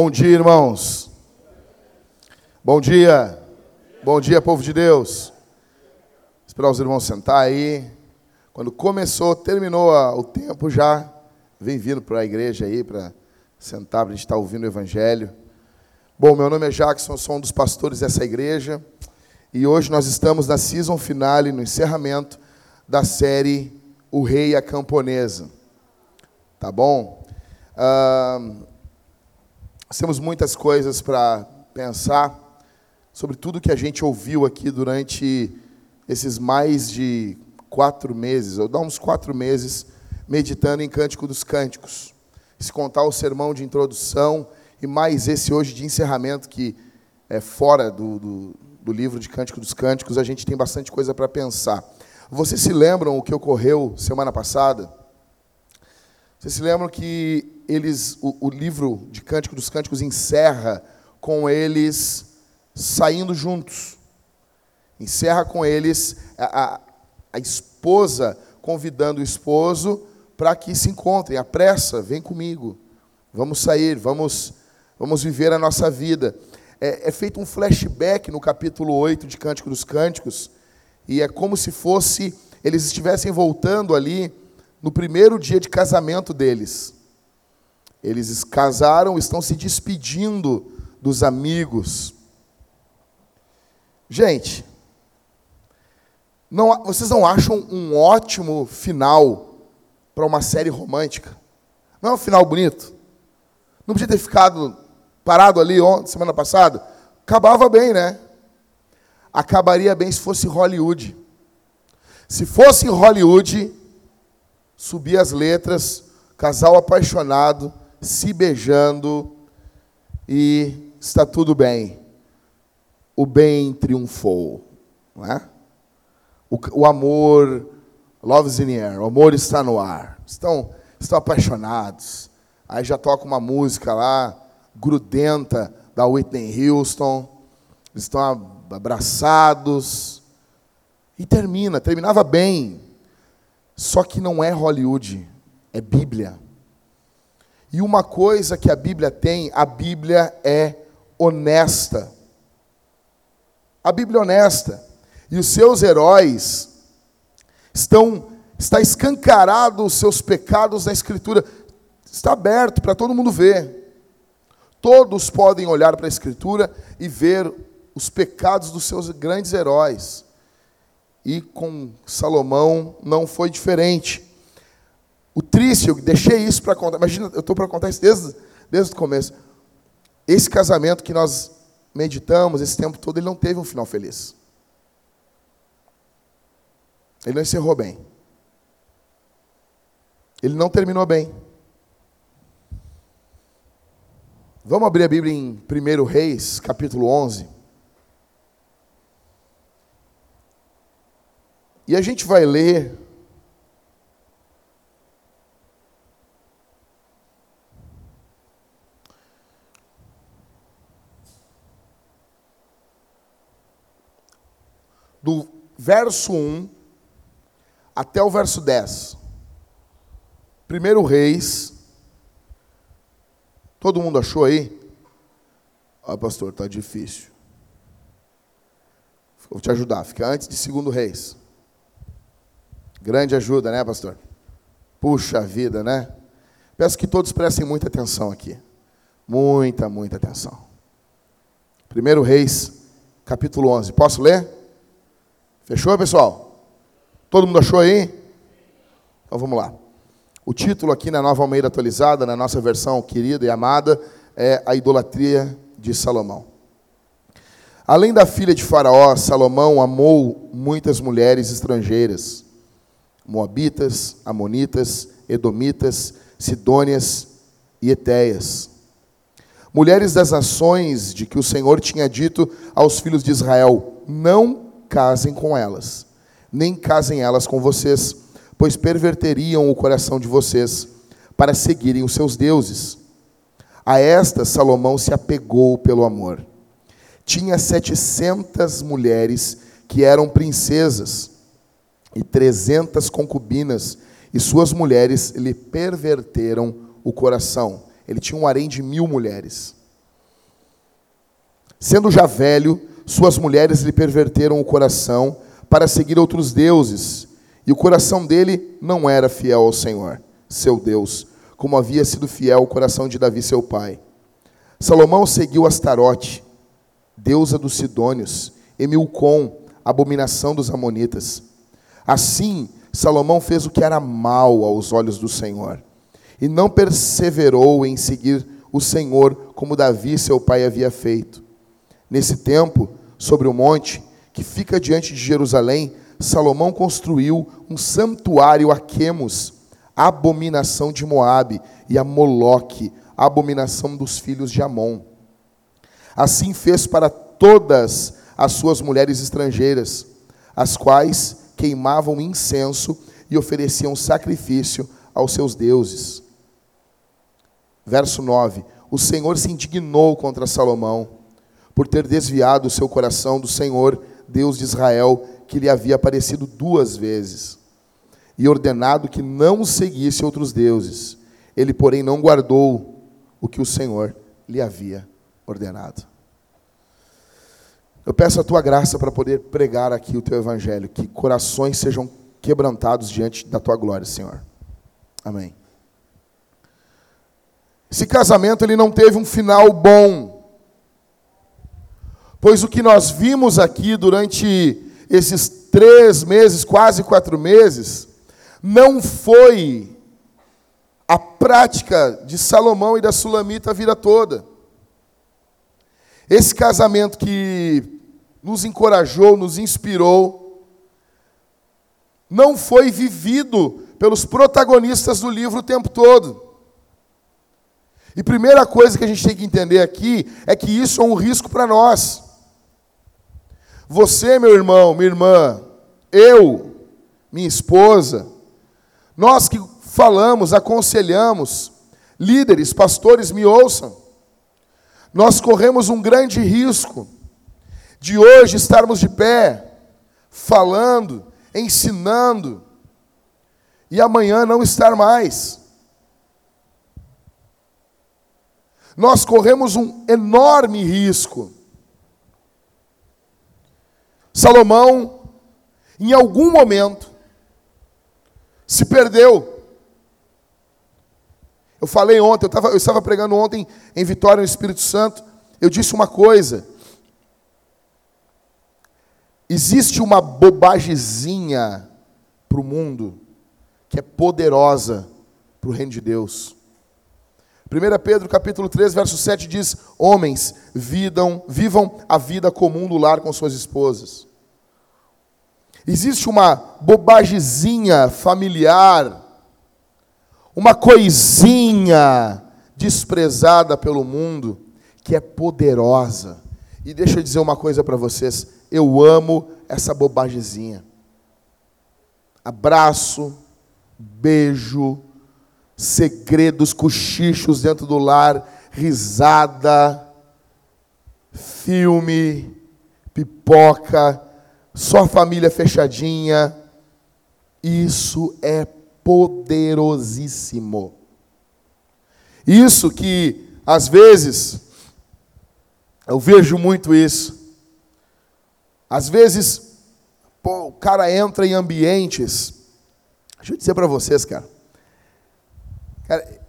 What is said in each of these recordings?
Bom dia, irmãos. Bom dia. Bom dia, povo de Deus. Esperar os irmãos sentar aí. Quando começou, terminou o tempo já, vem vindo para a igreja aí para sentar para a gente estar tá ouvindo o evangelho. Bom, meu nome é Jackson, sou um dos pastores dessa igreja e hoje nós estamos na season finale, no encerramento da série O Rei e a Camponesa. Tá bom? Uh, temos muitas coisas para pensar sobre tudo que a gente ouviu aqui durante esses mais de quatro meses, ou dá uns quatro meses, meditando em Cântico dos Cânticos. Se contar o sermão de introdução e mais esse hoje de encerramento, que é fora do, do, do livro de Cântico dos Cânticos, a gente tem bastante coisa para pensar. Vocês se lembram o que ocorreu semana passada? Vocês se lembram que eles, o, o livro de Cântico dos Cânticos encerra com eles saindo juntos. Encerra com eles a, a, a esposa convidando o esposo para que se encontrem. A pressa, vem comigo. Vamos sair, vamos, vamos viver a nossa vida. É, é feito um flashback no capítulo 8 de Cântico dos Cânticos, e é como se fosse eles estivessem voltando ali no primeiro dia de casamento deles. Eles casaram, estão se despedindo dos amigos. Gente, não, vocês não acham um ótimo final para uma série romântica? Não é um final bonito? Não podia ter ficado parado ali ontem, semana passada? Acabava bem, né? Acabaria bem se fosse Hollywood. Se fosse Hollywood, subir as letras, casal apaixonado, se beijando e está tudo bem. O bem triunfou, não é? O, o amor, is in the air, o amor está no ar. Estão, estão apaixonados. Aí já toca uma música lá, grudenta, da Whitney Houston. Estão abraçados. E termina, terminava bem. Só que não é Hollywood, é Bíblia. E uma coisa que a Bíblia tem, a Bíblia é honesta. A Bíblia é honesta. E os seus heróis estão está escancarado os seus pecados na escritura. Está aberto para todo mundo ver. Todos podem olhar para a escritura e ver os pecados dos seus grandes heróis. E com Salomão não foi diferente. O triste, eu deixei isso para contar. Imagina, eu estou para contar isso desde, desde o começo. Esse casamento que nós meditamos esse tempo todo, ele não teve um final feliz. Ele não encerrou bem. Ele não terminou bem. Vamos abrir a Bíblia em 1 Reis, capítulo 11. E a gente vai ler do verso 1 até o verso 10. Primeiro Reis. Todo mundo achou aí? Ah, pastor, está difícil. Vou te ajudar. Fica antes de segundo Reis. Grande ajuda, né, pastor? Puxa vida, né? Peço que todos prestem muita atenção aqui. Muita, muita atenção. Primeiro Reis, capítulo 11. Posso ler? Fechou, pessoal? Todo mundo achou aí? Então vamos lá. O título aqui na Nova Almeida atualizada, na nossa versão querida e amada, é A Idolatria de Salomão. Além da filha de Faraó, Salomão amou muitas mulheres estrangeiras, moabitas, amonitas, edomitas, sidônias e etéias. Mulheres das nações de que o Senhor tinha dito aos filhos de Israel: Não casem com elas, nem casem elas com vocês, pois perverteriam o coração de vocês para seguirem os seus deuses. A esta Salomão se apegou pelo amor. Tinha setecentas mulheres que eram princesas e trezentas concubinas, e suas mulheres lhe perverteram o coração. Ele tinha um harém de mil mulheres. Sendo já velho, suas mulheres lhe perverteram o coração para seguir outros deuses, e o coração dele não era fiel ao Senhor, seu Deus, como havia sido fiel o coração de Davi, seu pai. Salomão seguiu Astarote, deusa dos Sidônios, e Milcom, abominação dos Amonitas. Assim, Salomão fez o que era mal aos olhos do Senhor, e não perseverou em seguir o Senhor como Davi, seu pai, havia feito. Nesse tempo, sobre o monte que fica diante de Jerusalém, Salomão construiu um santuário a Quemos, abominação de Moabe, e a Moloque, abominação dos filhos de Amon. Assim fez para todas as suas mulheres estrangeiras, as quais queimavam incenso e ofereciam sacrifício aos seus deuses. Verso 9: O Senhor se indignou contra Salomão por ter desviado o seu coração do Senhor, Deus de Israel, que lhe havia aparecido duas vezes, e ordenado que não seguisse outros deuses. Ele, porém, não guardou o que o Senhor lhe havia ordenado. Eu peço a tua graça para poder pregar aqui o teu evangelho, que corações sejam quebrantados diante da tua glória, Senhor. Amém. Esse casamento ele não teve um final bom. Pois o que nós vimos aqui durante esses três meses, quase quatro meses, não foi a prática de Salomão e da Sulamita a vida toda. Esse casamento que nos encorajou, nos inspirou, não foi vivido pelos protagonistas do livro o tempo todo. E primeira coisa que a gente tem que entender aqui é que isso é um risco para nós. Você, meu irmão, minha irmã, eu, minha esposa, nós que falamos, aconselhamos, líderes, pastores, me ouçam. Nós corremos um grande risco de hoje estarmos de pé, falando, ensinando, e amanhã não estar mais. Nós corremos um enorme risco Salomão, em algum momento, se perdeu. Eu falei ontem, eu, tava, eu estava pregando ontem em Vitória no Espírito Santo, eu disse uma coisa. Existe uma bobagezinha para o mundo que é poderosa para o reino de Deus. 1 Pedro capítulo 3, verso 7 diz: Homens, vidam, vivam a vida comum do lar com suas esposas. Existe uma bobagezinha familiar, uma coisinha desprezada pelo mundo, que é poderosa. E deixa eu dizer uma coisa para vocês: eu amo essa bobagezinha. Abraço, beijo, segredos, cochichos dentro do lar, risada, filme, pipoca, só família fechadinha. Isso é poderosíssimo. Isso que, às vezes, eu vejo muito isso. Às vezes, pô, o cara entra em ambientes. Deixa eu dizer para vocês, cara. Cara,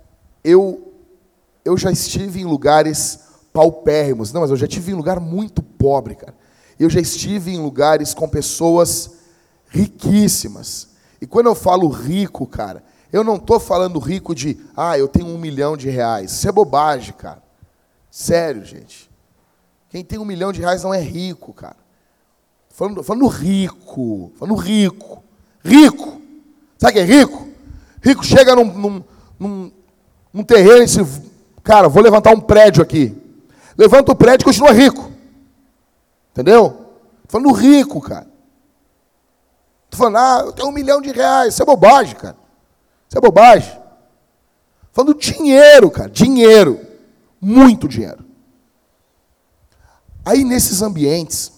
eu, eu já estive em lugares paupérrimos. Não, mas eu já estive em lugar muito pobre, cara. Eu já estive em lugares com pessoas riquíssimas. E quando eu falo rico, cara, eu não estou falando rico de, ah, eu tenho um milhão de reais. Isso é bobagem, cara. Sério, gente. Quem tem um milhão de reais não é rico, cara. Falando, falando rico. Falando rico. Rico. Sabe que é rico? Rico chega num, num, num, num terreno e diz, cara, vou levantar um prédio aqui. Levanta o prédio e continua rico. Entendeu? Estou falando rico, cara. Estou falando, ah, eu tenho um milhão de reais. Isso é bobagem, cara. Isso é bobagem. Falando dinheiro, cara. Dinheiro. Muito dinheiro. Aí nesses ambientes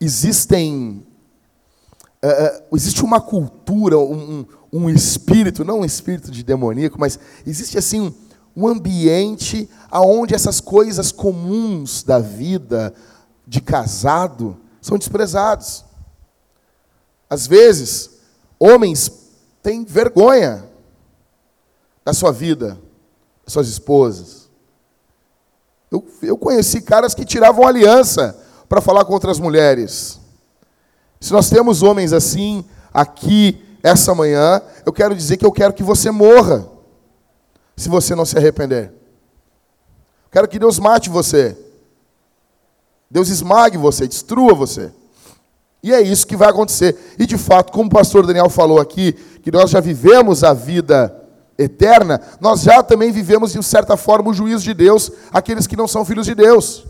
existem. Uh, existe uma cultura, um, um, espírito, não um espírito de demoníaco, mas existe assim um, um ambiente aonde essas coisas comuns da vida de casado são desprezados. Às vezes, homens têm vergonha da sua vida, das suas esposas. Eu, eu conheci caras que tiravam aliança para falar com outras mulheres. Se nós temos homens assim aqui essa manhã, eu quero dizer que eu quero que você morra, se você não se arrepender. Quero que Deus mate você. Deus esmague você, destrua você. E é isso que vai acontecer. E de fato, como o pastor Daniel falou aqui, que nós já vivemos a vida eterna, nós já também vivemos, de certa forma, o juízo de Deus, aqueles que não são filhos de Deus.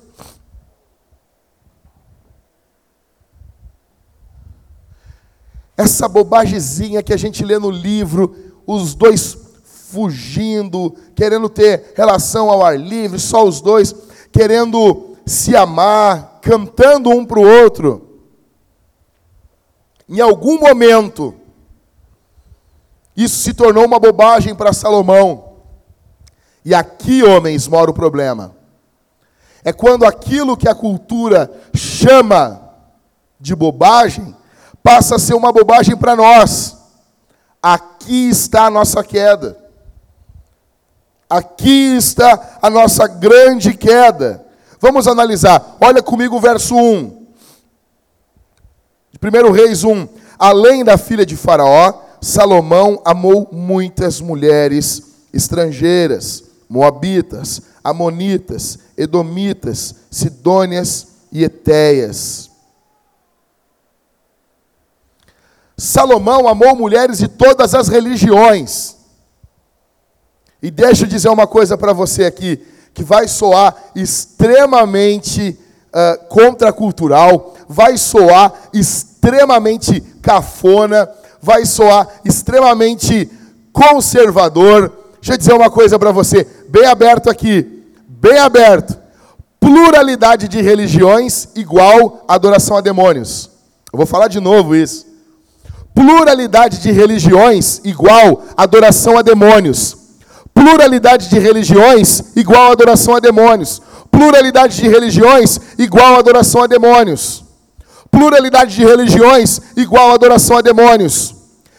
Essa bobagemzinha que a gente lê no livro, os dois fugindo, querendo ter relação ao ar livre, só os dois, querendo se amar, cantando um para o outro. Em algum momento, isso se tornou uma bobagem para Salomão. E aqui, homens, mora o problema. É quando aquilo que a cultura chama de bobagem passa a ser uma bobagem para nós. Aqui está a nossa queda. Aqui está a nossa grande queda. Vamos analisar. Olha comigo o verso 1. 1 Reis 1. Além da filha de Faraó, Salomão amou muitas mulheres estrangeiras, moabitas, amonitas, edomitas, sidônias e etéias. Salomão amou mulheres de todas as religiões. E deixa eu dizer uma coisa para você aqui, que vai soar extremamente uh, contracultural, vai soar extremamente cafona, vai soar extremamente conservador. Deixa eu dizer uma coisa para você, bem aberto aqui, bem aberto. Pluralidade de religiões igual adoração a demônios. Eu vou falar de novo isso. Pluralidade de religiões igual adoração a demônios. Pluralidade de religiões igual adoração a demônios. Pluralidade de religiões igual adoração a demônios. Pluralidade de religiões igual adoração a demônios.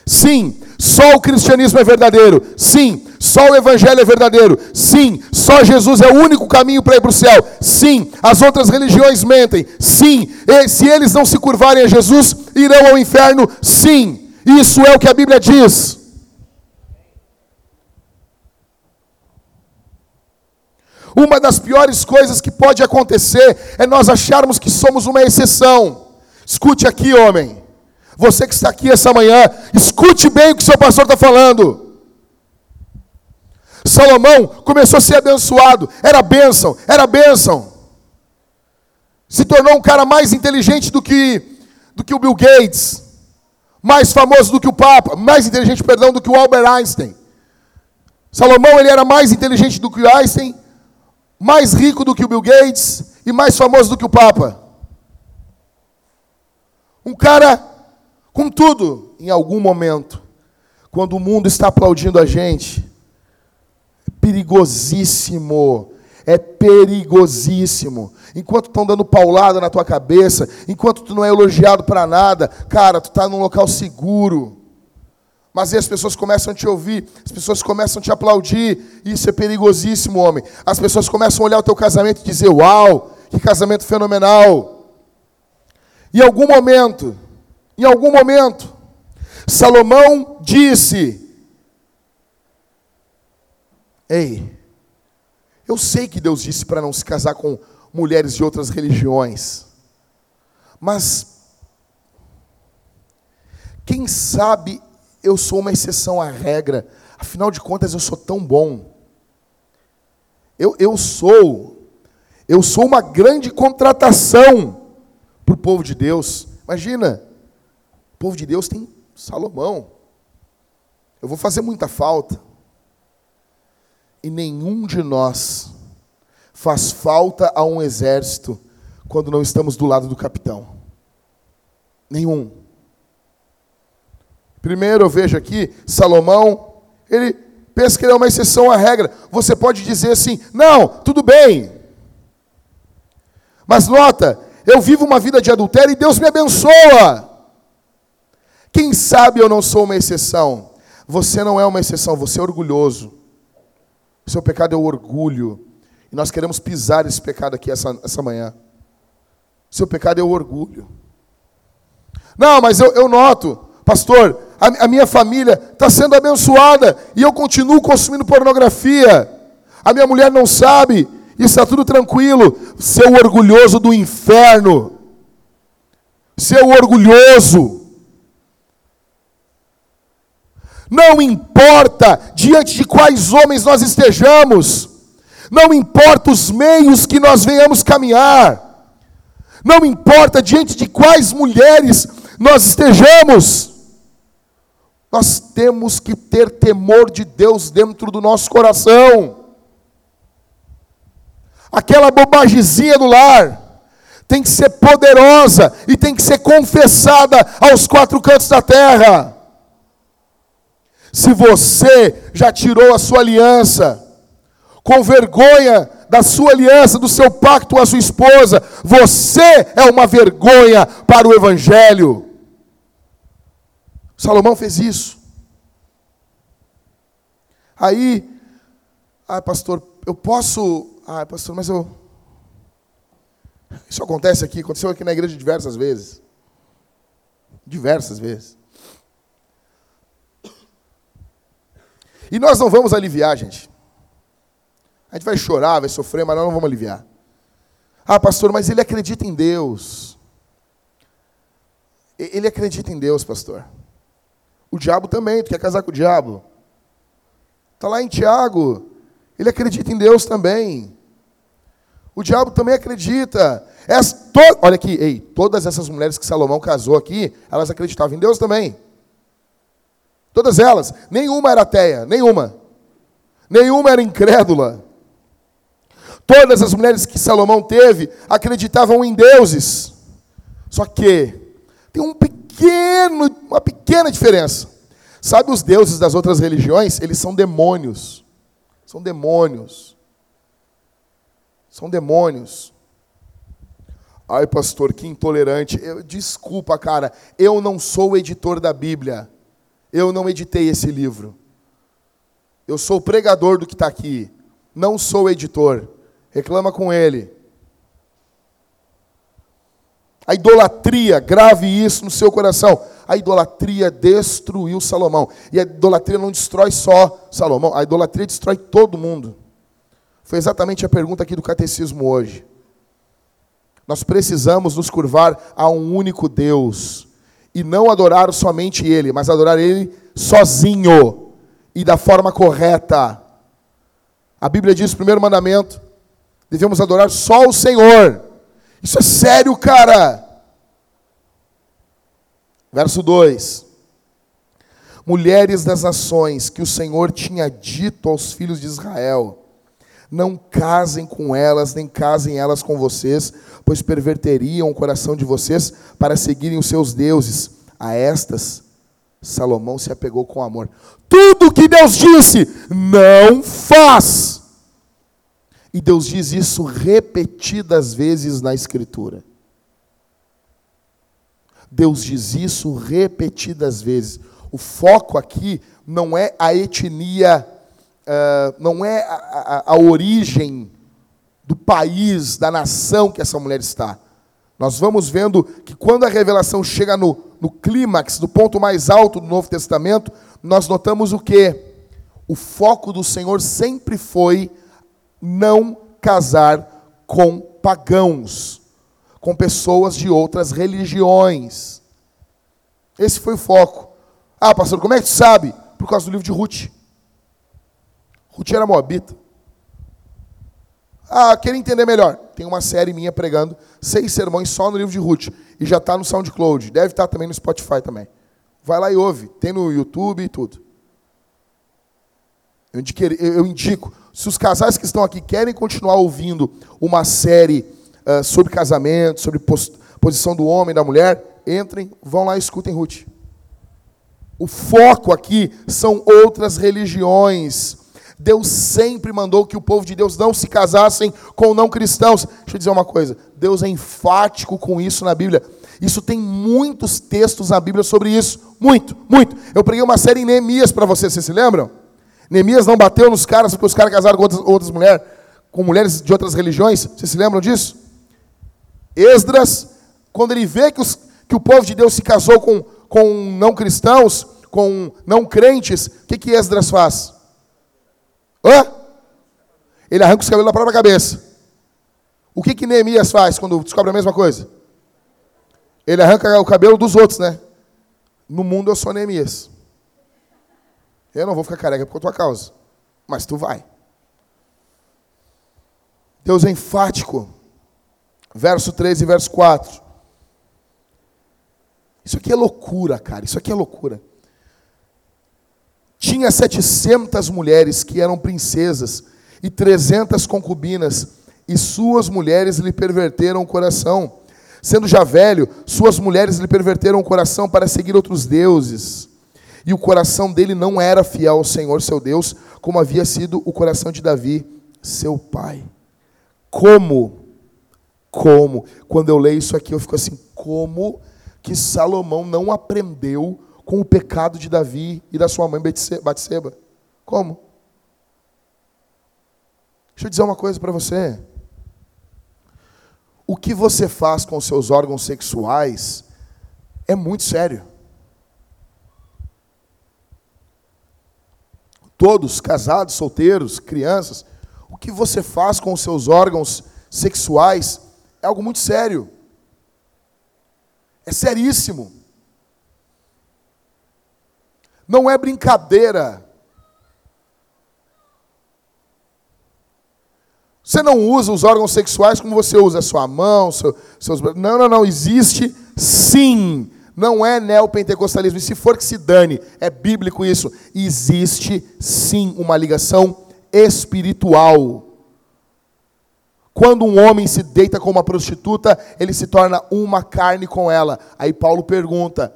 Sim, só o cristianismo é verdadeiro. Sim, só o evangelho é verdadeiro. Sim, só Jesus é o único caminho para ir para o céu. Sim, as outras religiões mentem. Sim, e se eles não se curvarem a Jesus, irão ao inferno. Sim, isso é o que a Bíblia diz. Uma das piores coisas que pode acontecer é nós acharmos que somos uma exceção. Escute aqui, homem. Você que está aqui essa manhã, escute bem o que seu pastor está falando. Salomão começou a ser abençoado, era bênção, era bênção. Se tornou um cara mais inteligente do que, do que o Bill Gates, mais famoso do que o Papa, mais inteligente, perdão, do que o Albert Einstein. Salomão ele era mais inteligente do que o Einstein, mais rico do que o Bill Gates e mais famoso do que o Papa. Um cara Contudo, em algum momento, quando o mundo está aplaudindo a gente, é perigosíssimo, é perigosíssimo. Enquanto estão dando paulada na tua cabeça, enquanto tu não é elogiado para nada, cara, tu está num local seguro. Mas aí as pessoas começam a te ouvir, as pessoas começam a te aplaudir, isso é perigosíssimo, homem. As pessoas começam a olhar o teu casamento e dizer: Uau, que casamento fenomenal. Em algum momento, em algum momento, Salomão disse: Ei, eu sei que Deus disse para não se casar com mulheres de outras religiões, mas quem sabe eu sou uma exceção à regra, afinal de contas eu sou tão bom. Eu, eu sou, eu sou uma grande contratação para o povo de Deus. Imagina, povo de Deus tem Salomão. Eu vou fazer muita falta. E nenhum de nós faz falta a um exército quando não estamos do lado do capitão. Nenhum. Primeiro eu vejo aqui, Salomão, ele pensa que ele é uma exceção à regra. Você pode dizer assim: não, tudo bem. Mas nota, eu vivo uma vida de adultério e Deus me abençoa. Quem sabe eu não sou uma exceção? Você não é uma exceção, você é orgulhoso. O seu pecado é o orgulho. E nós queremos pisar esse pecado aqui essa, essa manhã. O seu pecado é o orgulho. Não, mas eu, eu noto, pastor, a, a minha família está sendo abençoada e eu continuo consumindo pornografia. A minha mulher não sabe, e está tudo tranquilo. Seu orgulhoso do inferno. Seu orgulhoso. Não importa diante de quais homens nós estejamos, não importa os meios que nós venhamos caminhar, não importa diante de quais mulheres nós estejamos, nós temos que ter temor de Deus dentro do nosso coração. Aquela bobagemzinha do lar tem que ser poderosa e tem que ser confessada aos quatro cantos da terra. Se você já tirou a sua aliança, com vergonha da sua aliança, do seu pacto com a sua esposa, você é uma vergonha para o Evangelho. Salomão fez isso. Aí, ah, pastor, eu posso. Ah, pastor, mas eu. Isso acontece aqui, aconteceu aqui na igreja diversas vezes. Diversas vezes. E nós não vamos aliviar, gente. A gente vai chorar, vai sofrer, mas nós não vamos aliviar. Ah, pastor, mas ele acredita em Deus. Ele acredita em Deus, pastor. O diabo também, tu quer casar com o diabo? Está lá em Tiago. Ele acredita em Deus também. O diabo também acredita. To, olha aqui, ei, todas essas mulheres que Salomão casou aqui, elas acreditavam em Deus também. Todas elas. Nenhuma era ateia, nenhuma. Nenhuma era incrédula. Todas as mulheres que Salomão teve acreditavam em deuses. Só que tem um pequeno pequeno, uma pequena diferença. Sabe os deuses das outras religiões? Eles são demônios. São demônios. São demônios. Ai, pastor, que intolerante. Eu, desculpa, cara. Eu não sou o editor da Bíblia. Eu não editei esse livro. Eu sou o pregador do que está aqui. Não sou o editor. Reclama com ele. A idolatria, grave isso no seu coração. A idolatria destruiu Salomão. E a idolatria não destrói só Salomão, a idolatria destrói todo mundo. Foi exatamente a pergunta aqui do catecismo hoje. Nós precisamos nos curvar a um único Deus e não adorar somente Ele, mas adorar Ele sozinho e da forma correta. A Bíblia diz, primeiro mandamento, devemos adorar só o Senhor. Isso é sério, cara. Verso 2: Mulheres das nações que o Senhor tinha dito aos filhos de Israel: Não casem com elas, nem casem elas com vocês, pois perverteriam o coração de vocês para seguirem os seus deuses. A estas, Salomão se apegou com amor. Tudo que Deus disse, não faz. E Deus diz isso repetidas vezes na Escritura. Deus diz isso repetidas vezes. O foco aqui não é a etnia, uh, não é a, a, a origem do país, da nação que essa mulher está. Nós vamos vendo que quando a revelação chega no, no clímax, no ponto mais alto do Novo Testamento, nós notamos o que? O foco do Senhor sempre foi não casar com pagãos, com pessoas de outras religiões. Esse foi o foco. Ah, pastor, como é que tu sabe? Por causa do livro de Ruth. Ruth era moabita. Ah, queria entender melhor. Tem uma série minha pregando seis sermões só no livro de Ruth. E já está no SoundCloud. Deve estar tá também no Spotify também. Vai lá e ouve. Tem no YouTube e tudo. Eu indico, se os casais que estão aqui querem continuar ouvindo uma série uh, sobre casamento, sobre posição do homem e da mulher, entrem, vão lá e escutem Ruth. O foco aqui são outras religiões. Deus sempre mandou que o povo de Deus não se casassem com não cristãos. Deixa eu dizer uma coisa: Deus é enfático com isso na Bíblia. Isso tem muitos textos na Bíblia sobre isso. Muito, muito. Eu preguei uma série em Neemias para vocês, vocês se lembram? Neemias não bateu nos caras porque os caras casaram com outras, outras mulheres, com mulheres de outras religiões. Vocês se lembram disso? Esdras, quando ele vê que, os, que o povo de Deus se casou com, com não cristãos, com não crentes, o que, que Esdras faz? Hã? Ele arranca os cabelos da própria cabeça. O que, que Neemias faz quando descobre a mesma coisa? Ele arranca o cabelo dos outros, né? No mundo eu sou Neemias. Eu não vou ficar careca por tua causa. Mas tu vai. Deus é enfático. Verso 13 e verso 4. Isso aqui é loucura, cara. Isso aqui é loucura. Tinha 700 mulheres que eram princesas e 300 concubinas, e suas mulheres lhe perverteram o coração. Sendo já velho, suas mulheres lhe perverteram o coração para seguir outros deuses. E o coração dele não era fiel ao Senhor seu Deus, como havia sido o coração de Davi, seu pai. Como? Como? Quando eu leio isso aqui, eu fico assim: como que Salomão não aprendeu com o pecado de Davi e da sua mãe Batseba? Como? Deixa eu dizer uma coisa para você. O que você faz com seus órgãos sexuais é muito sério. Todos, casados, solteiros, crianças, o que você faz com os seus órgãos sexuais é algo muito sério. É seríssimo. Não é brincadeira. Você não usa os órgãos sexuais como você usa a sua mão, seu, seus. Não, não, não. Existe sim não é neopentecostalismo. E se for que se dane, é bíblico isso. Existe sim uma ligação espiritual. Quando um homem se deita com uma prostituta, ele se torna uma carne com ela. Aí Paulo pergunta: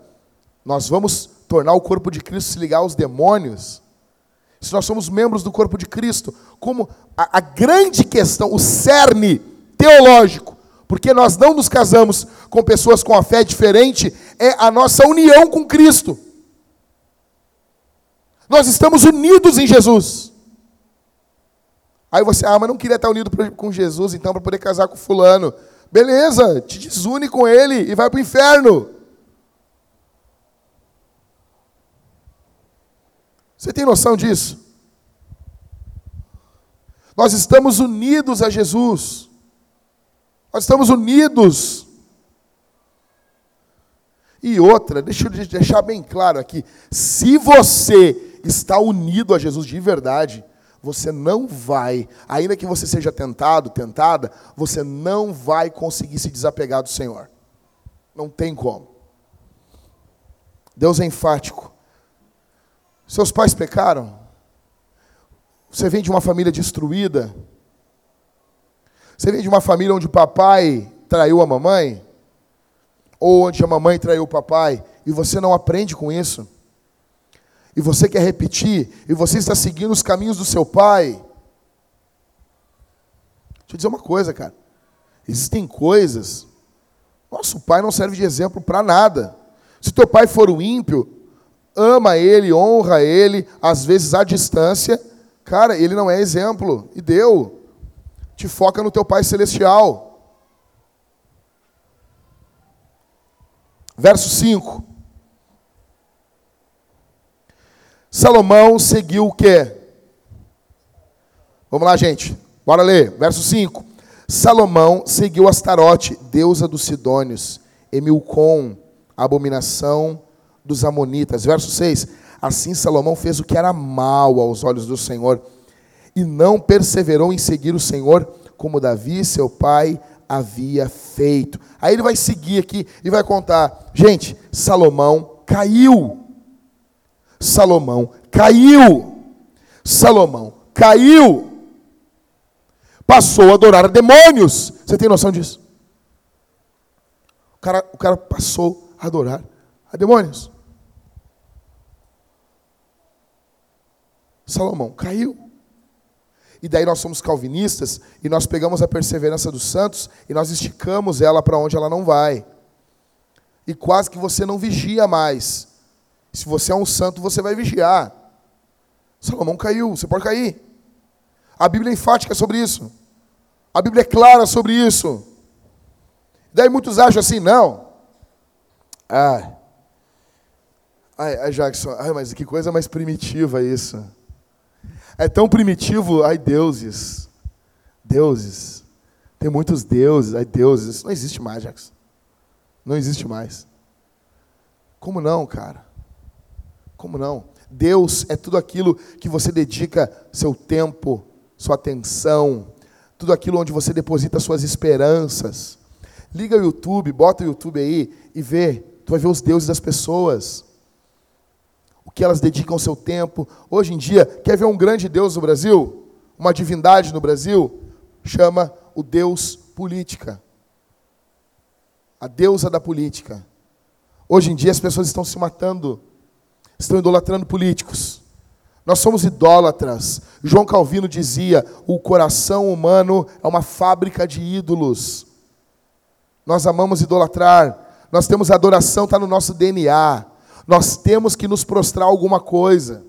nós vamos tornar o corpo de Cristo se ligar aos demônios? Se nós somos membros do corpo de Cristo, como a, a grande questão, o cerne teológico porque nós não nos casamos com pessoas com a fé diferente, é a nossa união com Cristo. Nós estamos unidos em Jesus. Aí você, ah, mas não queria estar unido com Jesus, então, para poder casar com fulano. Beleza, te desune com ele e vai para o inferno. Você tem noção disso? Nós estamos unidos a Jesus. Nós estamos unidos. E outra, deixa eu deixar bem claro aqui: se você está unido a Jesus de verdade, você não vai, ainda que você seja tentado, tentada, você não vai conseguir se desapegar do Senhor. Não tem como. Deus é enfático. Seus pais pecaram? Você vem de uma família destruída? Você vem de uma família onde o papai traiu a mamãe? Ou onde a mamãe traiu o papai? E você não aprende com isso? E você quer repetir? E você está seguindo os caminhos do seu pai? Deixa eu dizer uma coisa, cara. Existem coisas. Nosso pai não serve de exemplo para nada. Se teu pai for o ímpio, ama ele, honra ele, às vezes à distância, cara, ele não é exemplo. E deu te foca no teu Pai Celestial. Verso 5. Salomão seguiu o quê? Vamos lá, gente. Bora ler. Verso 5. Salomão seguiu Astarote, deusa dos Sidônios, Emilcom, abominação dos Amonitas. Verso 6. Assim Salomão fez o que era mal aos olhos do Senhor e não perseverou em seguir o Senhor como Davi, seu pai, havia feito. Aí ele vai seguir aqui e vai contar. Gente, Salomão caiu. Salomão caiu. Salomão caiu. Passou a adorar demônios. Você tem noção disso? O cara, o cara passou a adorar a demônios. Salomão caiu. E daí nós somos calvinistas e nós pegamos a perseverança dos santos e nós esticamos ela para onde ela não vai. E quase que você não vigia mais. Se você é um santo, você vai vigiar. Salomão caiu, você pode cair. A Bíblia é enfática sobre isso. A Bíblia é clara sobre isso. Daí muitos acham assim, não. Ah, ai, ai Jackson, ai, mas que coisa mais primitiva isso. É tão primitivo, ai deuses. Deuses. Tem muitos deuses, ai deuses. Isso não existe mais, Jackson. Não existe mais. Como não, cara? Como não? Deus é tudo aquilo que você dedica seu tempo, sua atenção, tudo aquilo onde você deposita suas esperanças. Liga o YouTube, bota o YouTube aí e vê. Tu vai ver os deuses das pessoas. O que elas dedicam seu tempo. Hoje em dia, quer ver um grande Deus no Brasil? Uma divindade no Brasil? Chama o Deus política. A deusa da política. Hoje em dia as pessoas estão se matando, estão idolatrando políticos. Nós somos idólatras. João Calvino dizia: o coração humano é uma fábrica de ídolos. Nós amamos idolatrar. Nós temos adoração, está no nosso DNA. Nós temos que nos prostrar alguma coisa.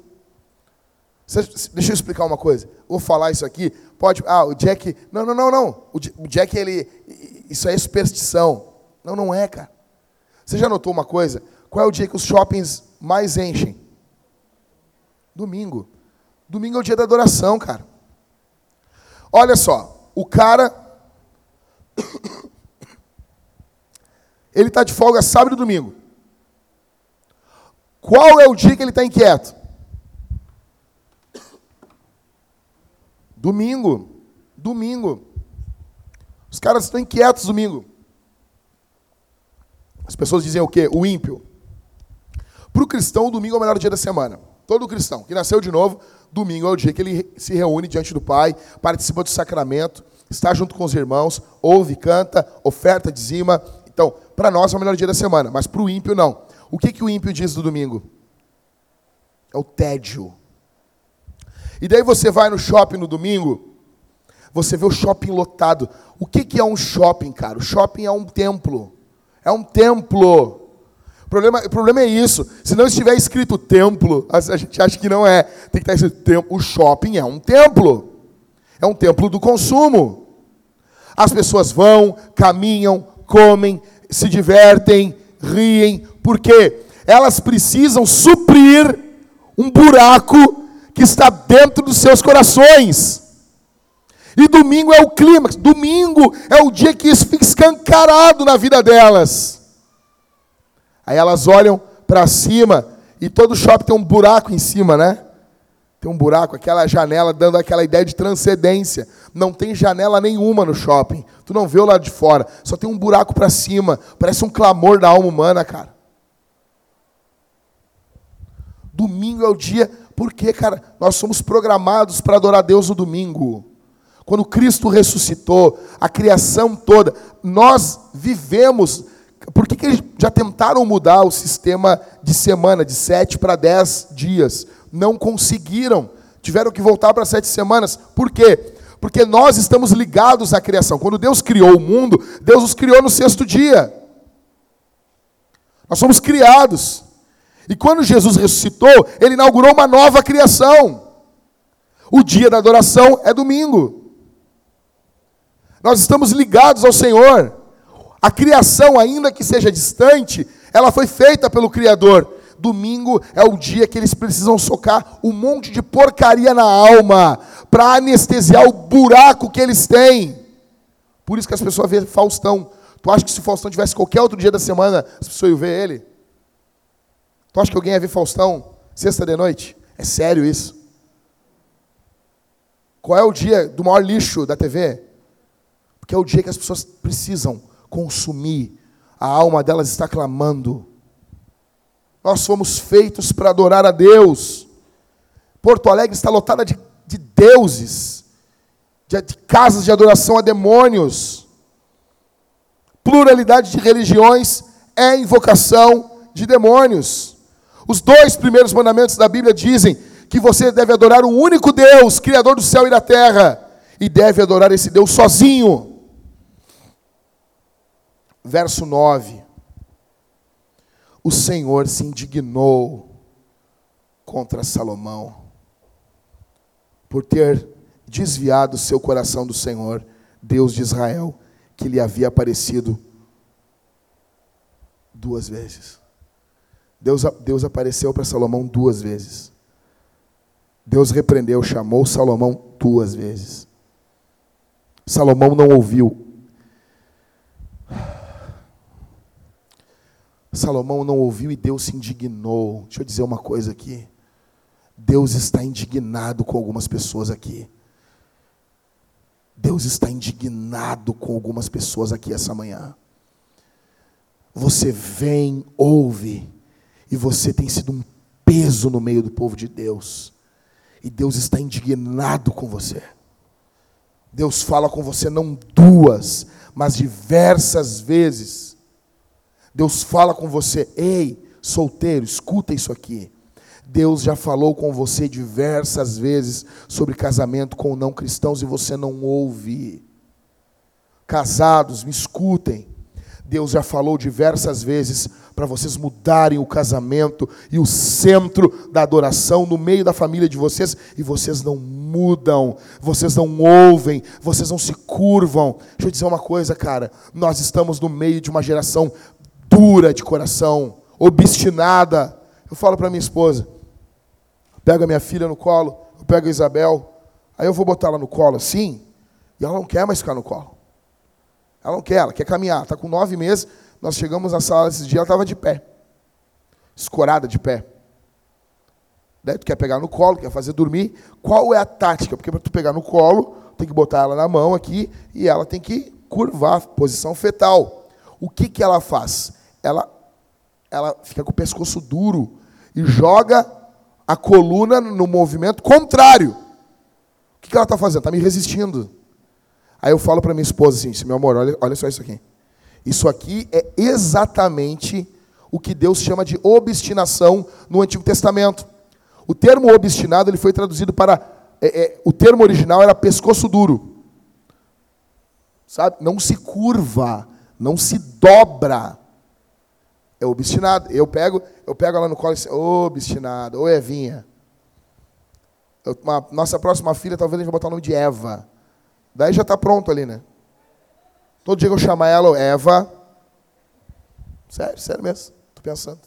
Deixa eu explicar uma coisa. Vou falar isso aqui. Pode. Ah, o Jack. Não, não, não, não. O Jack, ele. Isso é superstição. Não, não é, cara. Você já notou uma coisa? Qual é o dia que os shoppings mais enchem? Domingo. Domingo é o dia da adoração, cara. Olha só, o cara. Ele está de folga sábado e domingo. Qual é o dia que ele está inquieto? Domingo. Domingo. Os caras estão inquietos domingo. As pessoas dizem o quê? O ímpio. Para o cristão, o domingo é o melhor dia da semana. Todo cristão que nasceu de novo, domingo é o dia que ele se reúne diante do Pai, participa do sacramento, está junto com os irmãos, ouve, canta, oferta, dizima. Então, para nós é o melhor dia da semana, mas para o ímpio não. O que, que o ímpio diz do domingo? É o tédio. E daí você vai no shopping no domingo, você vê o shopping lotado. O que, que é um shopping, cara? O shopping é um templo. É um templo. O problema, o problema é isso. Se não estiver escrito templo, a, gente acha que não é. Tem que estar escrito templo. O shopping é um templo. É um templo do consumo. As pessoas vão, caminham, comem, se divertem, riem, porque elas precisam suprir um buraco que está dentro dos seus corações. E domingo é o clímax, domingo é o dia que isso fica escancarado na vida delas. Aí elas olham para cima e todo shopping tem um buraco em cima, né? Tem um buraco, aquela janela dando aquela ideia de transcendência. Não tem janela nenhuma no shopping. Tu não vê o lado de fora. Só tem um buraco para cima. Parece um clamor da alma humana, cara. Domingo é o dia. Por quê, cara? Nós somos programados para adorar Deus no domingo. Quando Cristo ressuscitou, a criação toda, nós vivemos por que, que eles já tentaram mudar o sistema de semana, de sete para dez dias? Não conseguiram. Tiveram que voltar para sete semanas. Por quê? Porque nós estamos ligados à criação. Quando Deus criou o mundo, Deus os criou no sexto dia. Nós somos criados. E quando Jesus ressuscitou, ele inaugurou uma nova criação. O dia da adoração é domingo. Nós estamos ligados ao Senhor. A criação, ainda que seja distante, ela foi feita pelo Criador. Domingo é o dia que eles precisam socar um monte de porcaria na alma para anestesiar o buraco que eles têm. Por isso que as pessoas veem Faustão. Tu acha que se Faustão tivesse qualquer outro dia da semana, as pessoas iam ver ele? Tu acha que alguém ia ver Faustão sexta de noite? É sério isso? Qual é o dia do maior lixo da TV? Porque é o dia que as pessoas precisam consumir. A alma delas está clamando. Nós fomos feitos para adorar a Deus. Porto Alegre está lotada de, de deuses, de, de casas de adoração a demônios. Pluralidade de religiões é invocação de demônios. Os dois primeiros mandamentos da Bíblia dizem que você deve adorar o único Deus, Criador do céu e da terra, e deve adorar esse Deus sozinho. Verso 9: O Senhor se indignou contra Salomão por ter desviado seu coração do Senhor, Deus de Israel, que lhe havia aparecido duas vezes. Deus, Deus apareceu para Salomão duas vezes. Deus repreendeu, chamou Salomão duas vezes. Salomão não ouviu. Salomão não ouviu e Deus se indignou. Deixa eu dizer uma coisa aqui. Deus está indignado com algumas pessoas aqui. Deus está indignado com algumas pessoas aqui essa manhã. Você vem, ouve, e você tem sido um peso no meio do povo de Deus. E Deus está indignado com você. Deus fala com você não duas, mas diversas vezes. Deus fala com você, ei, solteiro, escuta isso aqui. Deus já falou com você diversas vezes sobre casamento com não cristãos e você não ouve. Casados, me escutem. Deus já falou diversas vezes para vocês mudarem o casamento e o centro da adoração no meio da família de vocês e vocês não mudam, vocês não ouvem, vocês não se curvam. Deixa eu dizer uma coisa, cara. Nós estamos no meio de uma geração dura de coração, obstinada. Eu falo para minha esposa: pego a minha filha no colo, eu pego a Isabel, aí eu vou botar ela no colo assim, e ela não quer mais ficar no colo. Ela não quer, ela quer caminhar. Está com nove meses. Nós chegamos na sala esse dia, ela estava de pé. Escorada de pé. Daí tu quer pegar no colo, quer fazer dormir. Qual é a tática? Porque para tu pegar no colo, tem que botar ela na mão aqui e ela tem que curvar, posição fetal. O que, que ela faz? Ela, ela fica com o pescoço duro e joga a coluna no movimento contrário. O que, que ela está fazendo? Está me resistindo. Aí eu falo para minha esposa assim, meu amor, olha, olha só isso aqui. Isso aqui é exatamente o que Deus chama de obstinação no Antigo Testamento. O termo obstinado ele foi traduzido para. É, é, o termo original era pescoço duro. Sabe? Não se curva, não se dobra. É obstinado. Eu pego, eu pego ela no colo e digo, ô obstinado, ô Evinha. Eu, uma, nossa próxima filha, talvez a gente vai botar o nome de Eva. Daí já está pronto ali, né? Todo dia que eu chamar ela, Eva. Sério, sério mesmo. Estou pensando.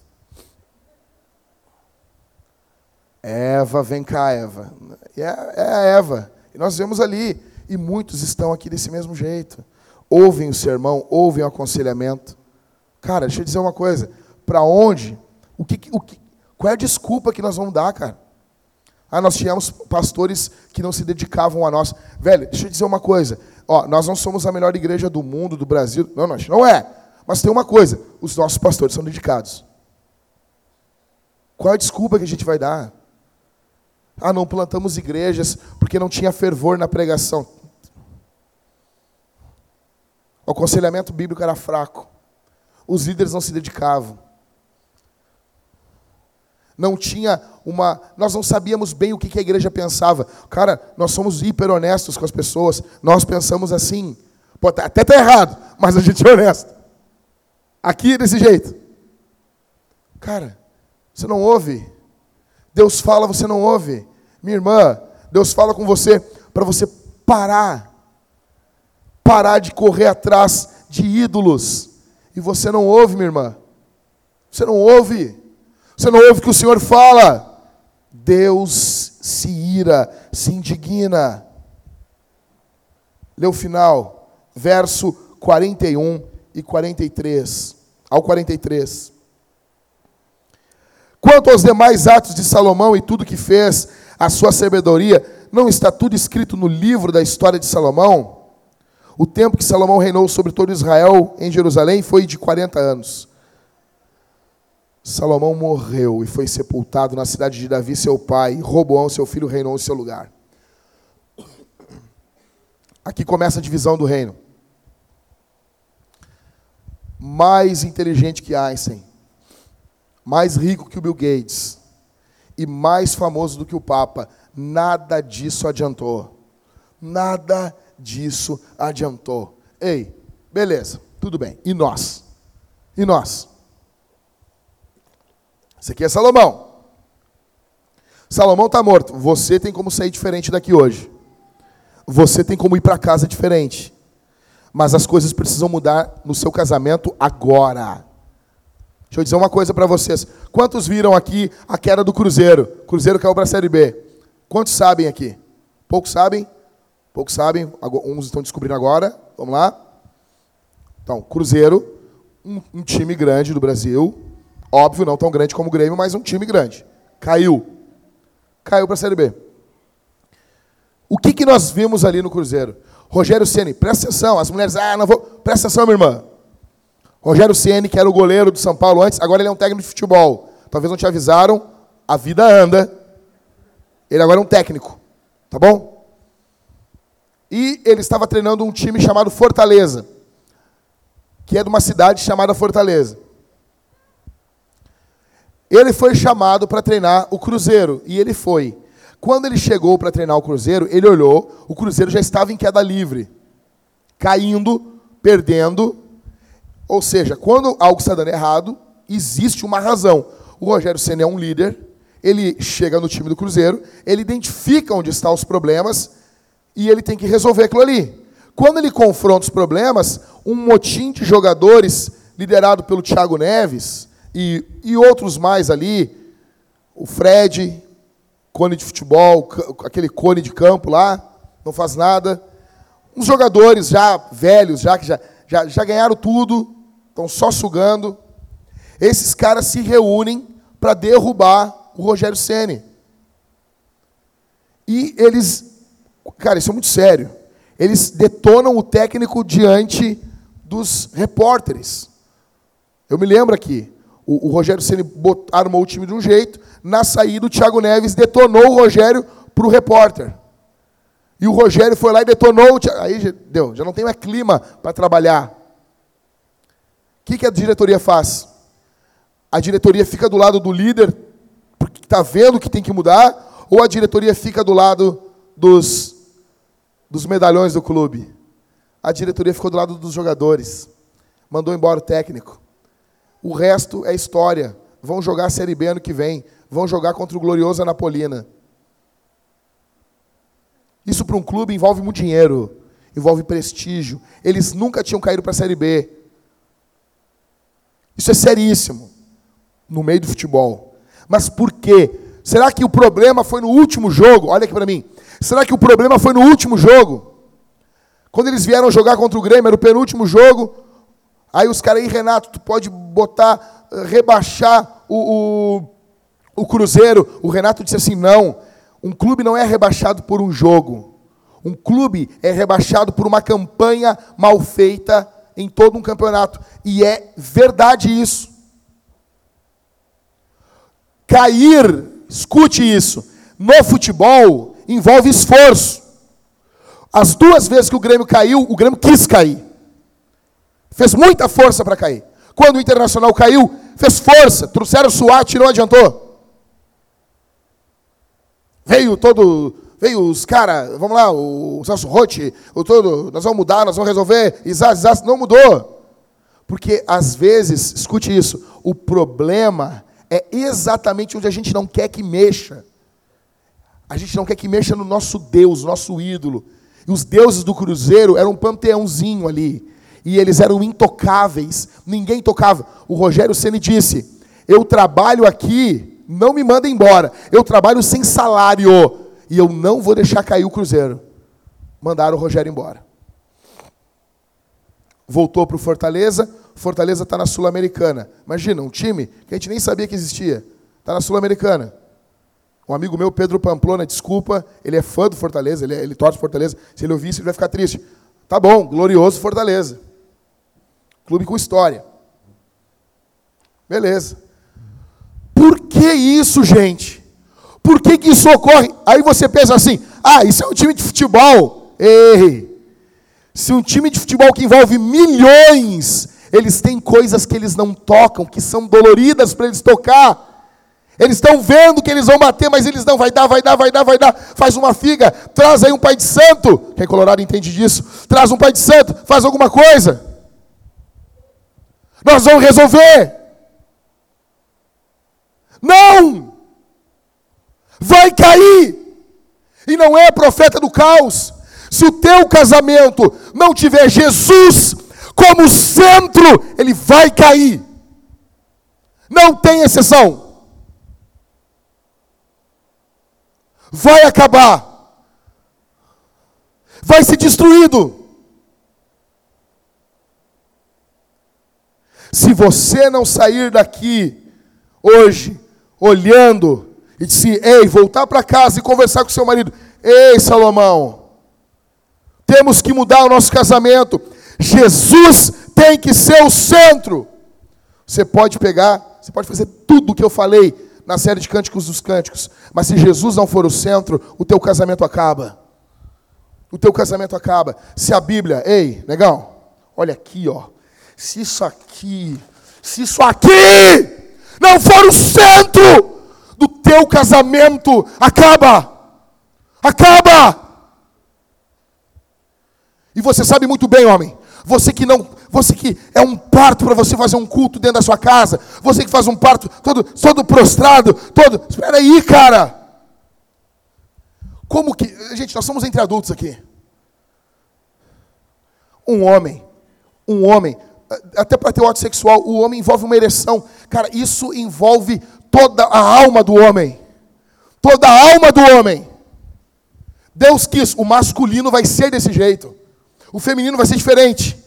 Eva, vem cá, Eva. É, é a Eva. E nós vemos ali. E muitos estão aqui desse mesmo jeito. Ouvem o sermão, ouvem o aconselhamento. Cara, deixa eu dizer uma coisa. Para onde? O que, o que, qual é a desculpa que nós vamos dar, cara? Ah, nós tínhamos pastores que não se dedicavam a nós. Velho, deixa eu dizer uma coisa. Ó, nós não somos a melhor igreja do mundo, do Brasil. Não, nós não é. Mas tem uma coisa: os nossos pastores são dedicados. Qual é a desculpa que a gente vai dar? Ah, não plantamos igrejas porque não tinha fervor na pregação. O aconselhamento bíblico era fraco. Os líderes não se dedicavam não tinha uma. Nós não sabíamos bem o que a igreja pensava. Cara, nós somos hiper honestos com as pessoas. Nós pensamos assim. Pô, tá, até está errado, mas a gente é honesto. Aqui desse jeito. Cara, você não ouve. Deus fala, você não ouve. Minha irmã, Deus fala com você para você parar. Parar de correr atrás de ídolos. E você não ouve, minha irmã. Você não ouve. Você não ouve o que o Senhor fala? Deus se ira, se indigna. Lê o final, verso 41 e 43, ao 43. Quanto aos demais atos de Salomão e tudo que fez, a sua sabedoria, não está tudo escrito no livro da história de Salomão? O tempo que Salomão reinou sobre todo Israel em Jerusalém foi de 40 anos. Salomão morreu e foi sepultado na cidade de Davi, seu pai. Roboão, seu filho, reinou em seu lugar. Aqui começa a divisão do reino. Mais inteligente que Einstein, mais rico que o Bill Gates, e mais famoso do que o Papa. Nada disso adiantou. Nada disso adiantou. Ei, beleza, tudo bem. E nós? E nós? Esse aqui é Salomão. Salomão está morto. Você tem como sair diferente daqui hoje. Você tem como ir para casa diferente. Mas as coisas precisam mudar no seu casamento agora. Deixa eu dizer uma coisa para vocês. Quantos viram aqui a queda do Cruzeiro? Cruzeiro caiu para a Série B. Quantos sabem aqui? Poucos sabem? Poucos sabem. Uns estão descobrindo agora. Vamos lá? Então, Cruzeiro, um, um time grande do Brasil. Óbvio, não tão grande como o Grêmio, mas um time grande. Caiu. Caiu para a Série B. O que, que nós vimos ali no Cruzeiro? Rogério Ceni, presta atenção. As mulheres, ah, não vou. Presta atenção, minha irmã. Rogério Ceni, que era o goleiro do São Paulo antes, agora ele é um técnico de futebol. Talvez não te avisaram, a vida anda. Ele agora é um técnico, tá bom? E ele estava treinando um time chamado Fortaleza, que é de uma cidade chamada Fortaleza. Ele foi chamado para treinar o Cruzeiro, e ele foi. Quando ele chegou para treinar o Cruzeiro, ele olhou, o Cruzeiro já estava em queda livre, caindo, perdendo, ou seja, quando algo está dando errado, existe uma razão. O Rogério Senna é um líder, ele chega no time do Cruzeiro, ele identifica onde estão os problemas e ele tem que resolver aquilo ali. Quando ele confronta os problemas, um motim de jogadores, liderado pelo Thiago Neves e, e outros mais ali, o Fred, cone de futebol, aquele cone de campo lá, não faz nada. Uns jogadores já velhos, já que já, já, já ganharam tudo, estão só sugando. Esses caras se reúnem para derrubar o Rogério Ceni. E eles, cara, isso é muito sério. Eles detonam o técnico diante dos repórteres. Eu me lembro aqui, o, o Rogério Ceni armou o time de um jeito, na saída o Thiago Neves detonou o Rogério para o repórter. E o Rogério foi lá e detonou. Aí deu, já não tem mais clima para trabalhar. O que, que a diretoria faz? A diretoria fica do lado do líder, porque está vendo que tem que mudar, ou a diretoria fica do lado dos, dos medalhões do clube? A diretoria ficou do lado dos jogadores, mandou embora o técnico. O resto é história. Vão jogar a Série B ano que vem, vão jogar contra o glorioso Anapolina. Isso para um clube envolve muito dinheiro, envolve prestígio. Eles nunca tinham caído para a Série B. Isso é seríssimo no meio do futebol. Mas por quê? Será que o problema foi no último jogo? Olha aqui para mim. Será que o problema foi no último jogo? Quando eles vieram jogar contra o Grêmio, era o penúltimo jogo. Aí os caras aí, Renato, tu pode botar, eh, rebaixar o, o, o Cruzeiro. O Renato disse assim: não. Um clube não é rebaixado por um jogo. Um clube é rebaixado por uma campanha mal feita em todo um campeonato. E é verdade isso. Cair, escute isso, no futebol envolve esforço. As duas vezes que o Grêmio caiu, o Grêmio quis cair. Fez muita força para cair. Quando o Internacional caiu, fez força. Trouxeram o SWAT e não adiantou. Veio todo Veio os caras, vamos lá, o Celso Rotti, o todo, nós vamos mudar, nós vamos resolver. Isas, Isas, não mudou. Porque às vezes, escute isso, o problema é exatamente onde a gente não quer que mexa. A gente não quer que mexa no nosso Deus, nosso ídolo. E os deuses do Cruzeiro eram um panteãozinho ali. E eles eram intocáveis. Ninguém tocava. O Rogério Ceni disse: Eu trabalho aqui, não me manda embora. Eu trabalho sem salário e eu não vou deixar cair o Cruzeiro. Mandaram o Rogério embora. Voltou para o Fortaleza, Fortaleza está na Sul-Americana. Imagina, um time que a gente nem sabia que existia. Está na Sul-Americana. Um amigo meu, Pedro Pamplona, desculpa, ele é fã do Fortaleza, ele, é, ele torce Fortaleza. Se ele ouvir isso, ele vai ficar triste. Tá bom, glorioso Fortaleza. Clube com história. Beleza. Por que isso, gente? Por que, que isso ocorre? Aí você pensa assim: ah, isso é um time de futebol. Ei! Se um time de futebol que envolve milhões, eles têm coisas que eles não tocam, que são doloridas para eles tocar. Eles estão vendo que eles vão bater, mas eles não, vai dar, vai dar, vai dar, vai dar. Faz uma figa, traz aí um pai de santo. Quem é colorado entende disso. Traz um pai de santo, faz alguma coisa. Nós vamos resolver. Não! Vai cair. E não é profeta do caos. Se o teu casamento não tiver Jesus como centro, ele vai cair. Não tem exceção. vai acabar, vai ser destruído. Se você não sair daqui hoje, olhando, e disse, ei, voltar para casa e conversar com seu marido, ei, Salomão, temos que mudar o nosso casamento. Jesus tem que ser o centro. Você pode pegar, você pode fazer tudo o que eu falei na série de Cânticos dos Cânticos. Mas se Jesus não for o centro, o teu casamento acaba. O teu casamento acaba. Se a Bíblia, ei, legal, olha aqui, ó. Se isso aqui, se isso aqui não for o centro do teu casamento, acaba. Acaba. E você sabe muito bem, homem, você que não você que é um parto para você fazer um culto dentro da sua casa. Você que faz um parto todo, todo prostrado, todo. Espera aí, cara. Como que. Gente, nós somos entre adultos aqui. Um homem, um homem, até para ter o ato sexual, o homem envolve uma ereção. Cara, isso envolve toda a alma do homem. Toda a alma do homem. Deus quis, o masculino vai ser desse jeito. O feminino vai ser diferente.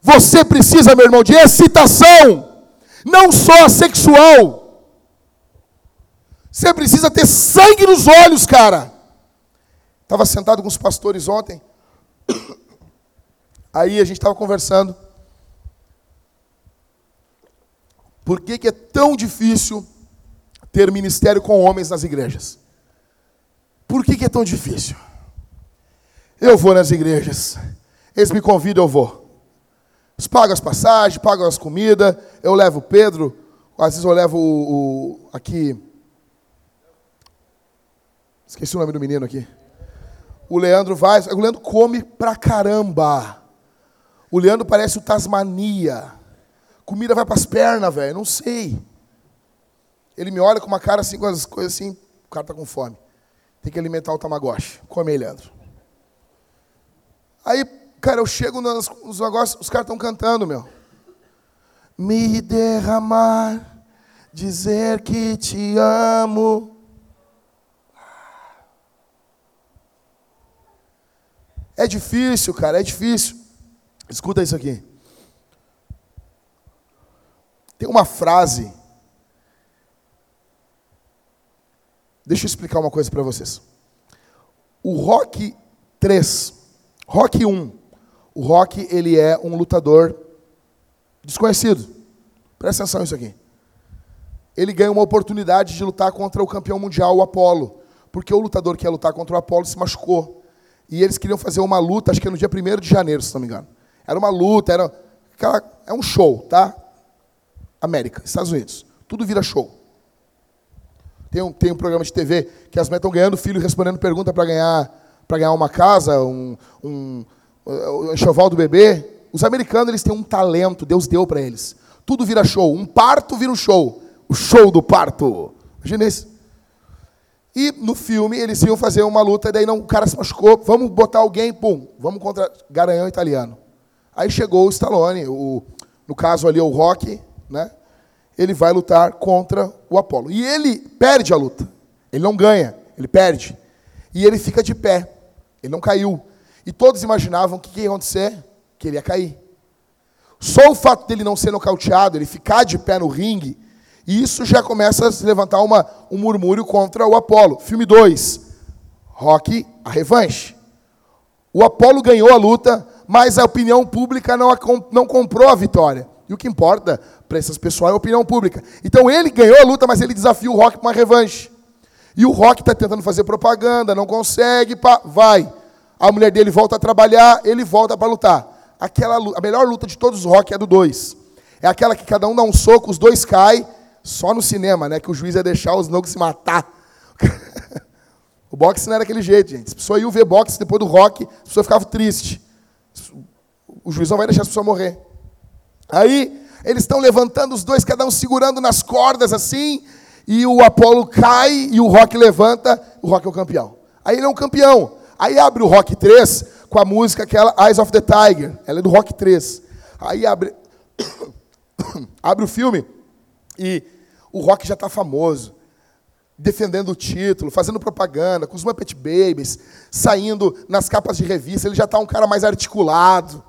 Você precisa, meu irmão, de excitação, não só sexual. Você precisa ter sangue nos olhos, cara. Estava sentado com os pastores ontem. Aí a gente estava conversando. Por que, que é tão difícil ter ministério com homens nas igrejas? Por que, que é tão difícil? Eu vou nas igrejas. Eles me convidam, eu vou. Eles pagam as passagens, pagam as comidas. Eu levo o Pedro, às vezes eu levo o, o, aqui. Esqueci o nome do menino aqui. O Leandro vai, o Leandro come pra caramba. O Leandro parece o Tasmania. Comida vai pras pernas, velho. Não sei. Ele me olha com uma cara assim, com as coisas assim. O cara tá com fome. Tem que alimentar o Tamagotchi. Come aí, Leandro. Aí Cara, eu chego nos, nos negócios, os caras estão cantando, meu. Me derramar, dizer que te amo. É difícil, cara, é difícil. Escuta isso aqui. Tem uma frase. Deixa eu explicar uma coisa para vocês. O Rock 3, Rock 1, o Rock, ele é um lutador desconhecido. Presta atenção nisso aqui. Ele ganha uma oportunidade de lutar contra o campeão mundial, o Apollo. Porque o lutador que ia lutar contra o Apollo se machucou. E eles queriam fazer uma luta, acho que é no dia 1 de janeiro, se não me engano. Era uma luta, era aquela, é um show, tá? América, Estados Unidos. Tudo vira show. Tem um, tem um programa de TV que as mães estão ganhando filho respondendo pergunta para ganhar, ganhar uma casa, um, um, o enxoval do bebê. Os americanos eles têm um talento, Deus deu para eles. Tudo vira show. Um parto vira um show. O show do parto. Imagina isso. E no filme eles iam fazer uma luta, daí não, o cara se machucou, vamos botar alguém, pum, vamos contra Garanhão italiano. Aí chegou o Stallone, o, no caso ali o Rock, né? Ele vai lutar contra o Apollo. E ele perde a luta. Ele não ganha, ele perde. E ele fica de pé. Ele não caiu. E todos imaginavam que o que ia acontecer? Que ele ia cair. Só o fato dele não ser nocauteado, ele ficar de pé no ringue, e isso já começa a se levantar uma, um murmúrio contra o Apolo. Filme 2, Rock, a revanche. O Apolo ganhou a luta, mas a opinião pública não, não comprou a vitória. E o que importa para essas pessoas é a opinião pública. Então ele ganhou a luta, mas ele desafia o Rock para uma revanche. E o Rock está tentando fazer propaganda, não consegue, pá, vai. A mulher dele volta a trabalhar, ele volta para lutar. Aquela a melhor luta de todos os rock é a do dois. É aquela que cada um dá um soco, os dois caem, Só no cinema, né? Que o juiz ia deixar os loucos se matar. o boxe não era daquele jeito, gente. As pessoas iam ver boxe depois do rock, as pessoas ficavam tristes. O juiz não vai deixar as pessoas morrer. Aí, eles estão levantando os dois, cada um segurando nas cordas assim, e o Apolo cai e o Rock levanta, o Rock é o campeão. Aí ele é um campeão. Aí abre o Rock 3 com a música aquela Eyes of the Tiger, ela é do Rock 3. Aí abre abre o filme e o Rock já está famoso, defendendo o título, fazendo propaganda, com os Muppet Babies, saindo nas capas de revista, ele já está um cara mais articulado.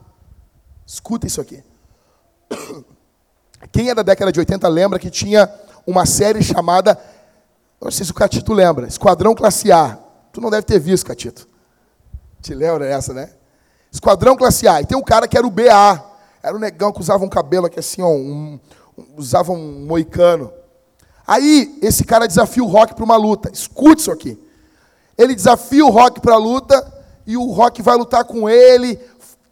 Escuta isso aqui. Quem é da década de 80 lembra que tinha uma série chamada, não sei se o Catito lembra, Esquadrão Classe A. Tu não deve ter visto, Catito. Te lembra essa, né? Esquadrão Classe A. E tem um cara que era o BA. Era um negão que usava um cabelo aqui assim, ó, um, usava um moicano. Aí, esse cara desafia o Rock para uma luta. Escute isso aqui. Ele desafia o Rock para a luta e o Rock vai lutar com ele,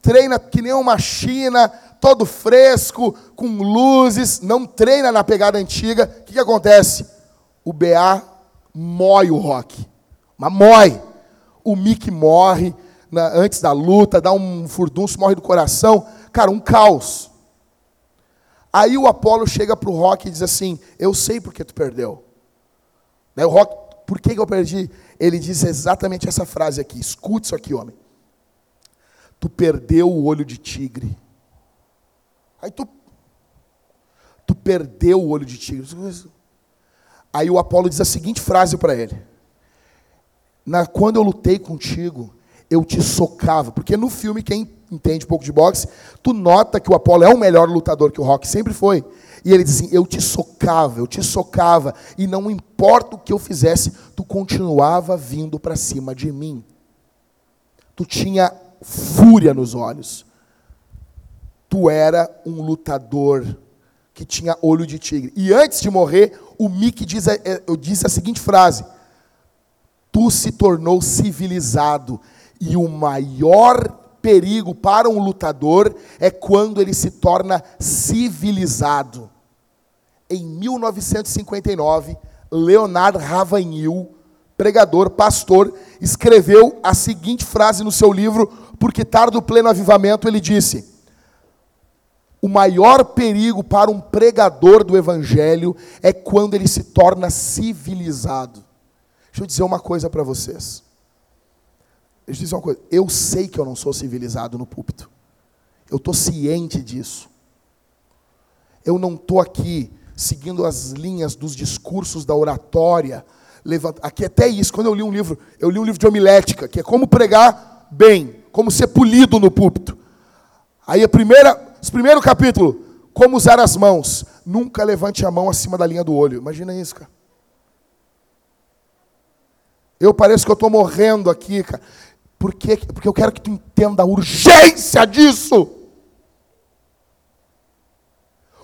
treina que nem uma China, todo fresco, com luzes, não treina na pegada antiga. O que, que acontece? O BA mói o rock. Mas mói. O Mick morre na, antes da luta, dá um furdunço, morre do coração. Cara, um caos. Aí o Apolo chega para o Rock e diz assim: Eu sei porque tu perdeu. Daí o Rock, por que, que eu perdi? Ele diz exatamente essa frase aqui. Escute isso aqui, homem. Tu perdeu o olho de tigre. Aí tu, tu perdeu o olho de tigre. Aí o Apolo diz a seguinte frase para ele: Na, Quando eu lutei contigo, eu te socava. Porque no filme, quem entende um pouco de boxe, tu nota que o Apolo é o melhor lutador que o Rock sempre foi. E ele diz assim: Eu te socava, eu te socava, e não importa o que eu fizesse, tu continuava vindo para cima de mim. Tu tinha fúria nos olhos tu era um lutador que tinha olho de tigre. E antes de morrer, o Mickey diz, eu disse a seguinte frase: Tu se tornou civilizado, e o maior perigo para um lutador é quando ele se torna civilizado. Em 1959, Leonard Ravanhil, pregador, pastor, escreveu a seguinte frase no seu livro, Porque tarde o pleno avivamento, ele disse: o maior perigo para um pregador do evangelho é quando ele se torna civilizado. Deixa eu dizer uma coisa para vocês. Deixa eu dizer uma coisa. Eu sei que eu não sou civilizado no púlpito. Eu estou ciente disso. Eu não estou aqui seguindo as linhas dos discursos da oratória. Levanta... Aqui até isso, quando eu li um livro, eu li um livro de homilética, que é como pregar bem, como ser polido no púlpito. Aí a primeira, primeiro capítulo, como usar as mãos. Nunca levante a mão acima da linha do olho. Imagina isso, cara. Eu pareço que eu estou morrendo aqui, cara. Por quê? Porque eu quero que tu entenda a urgência disso.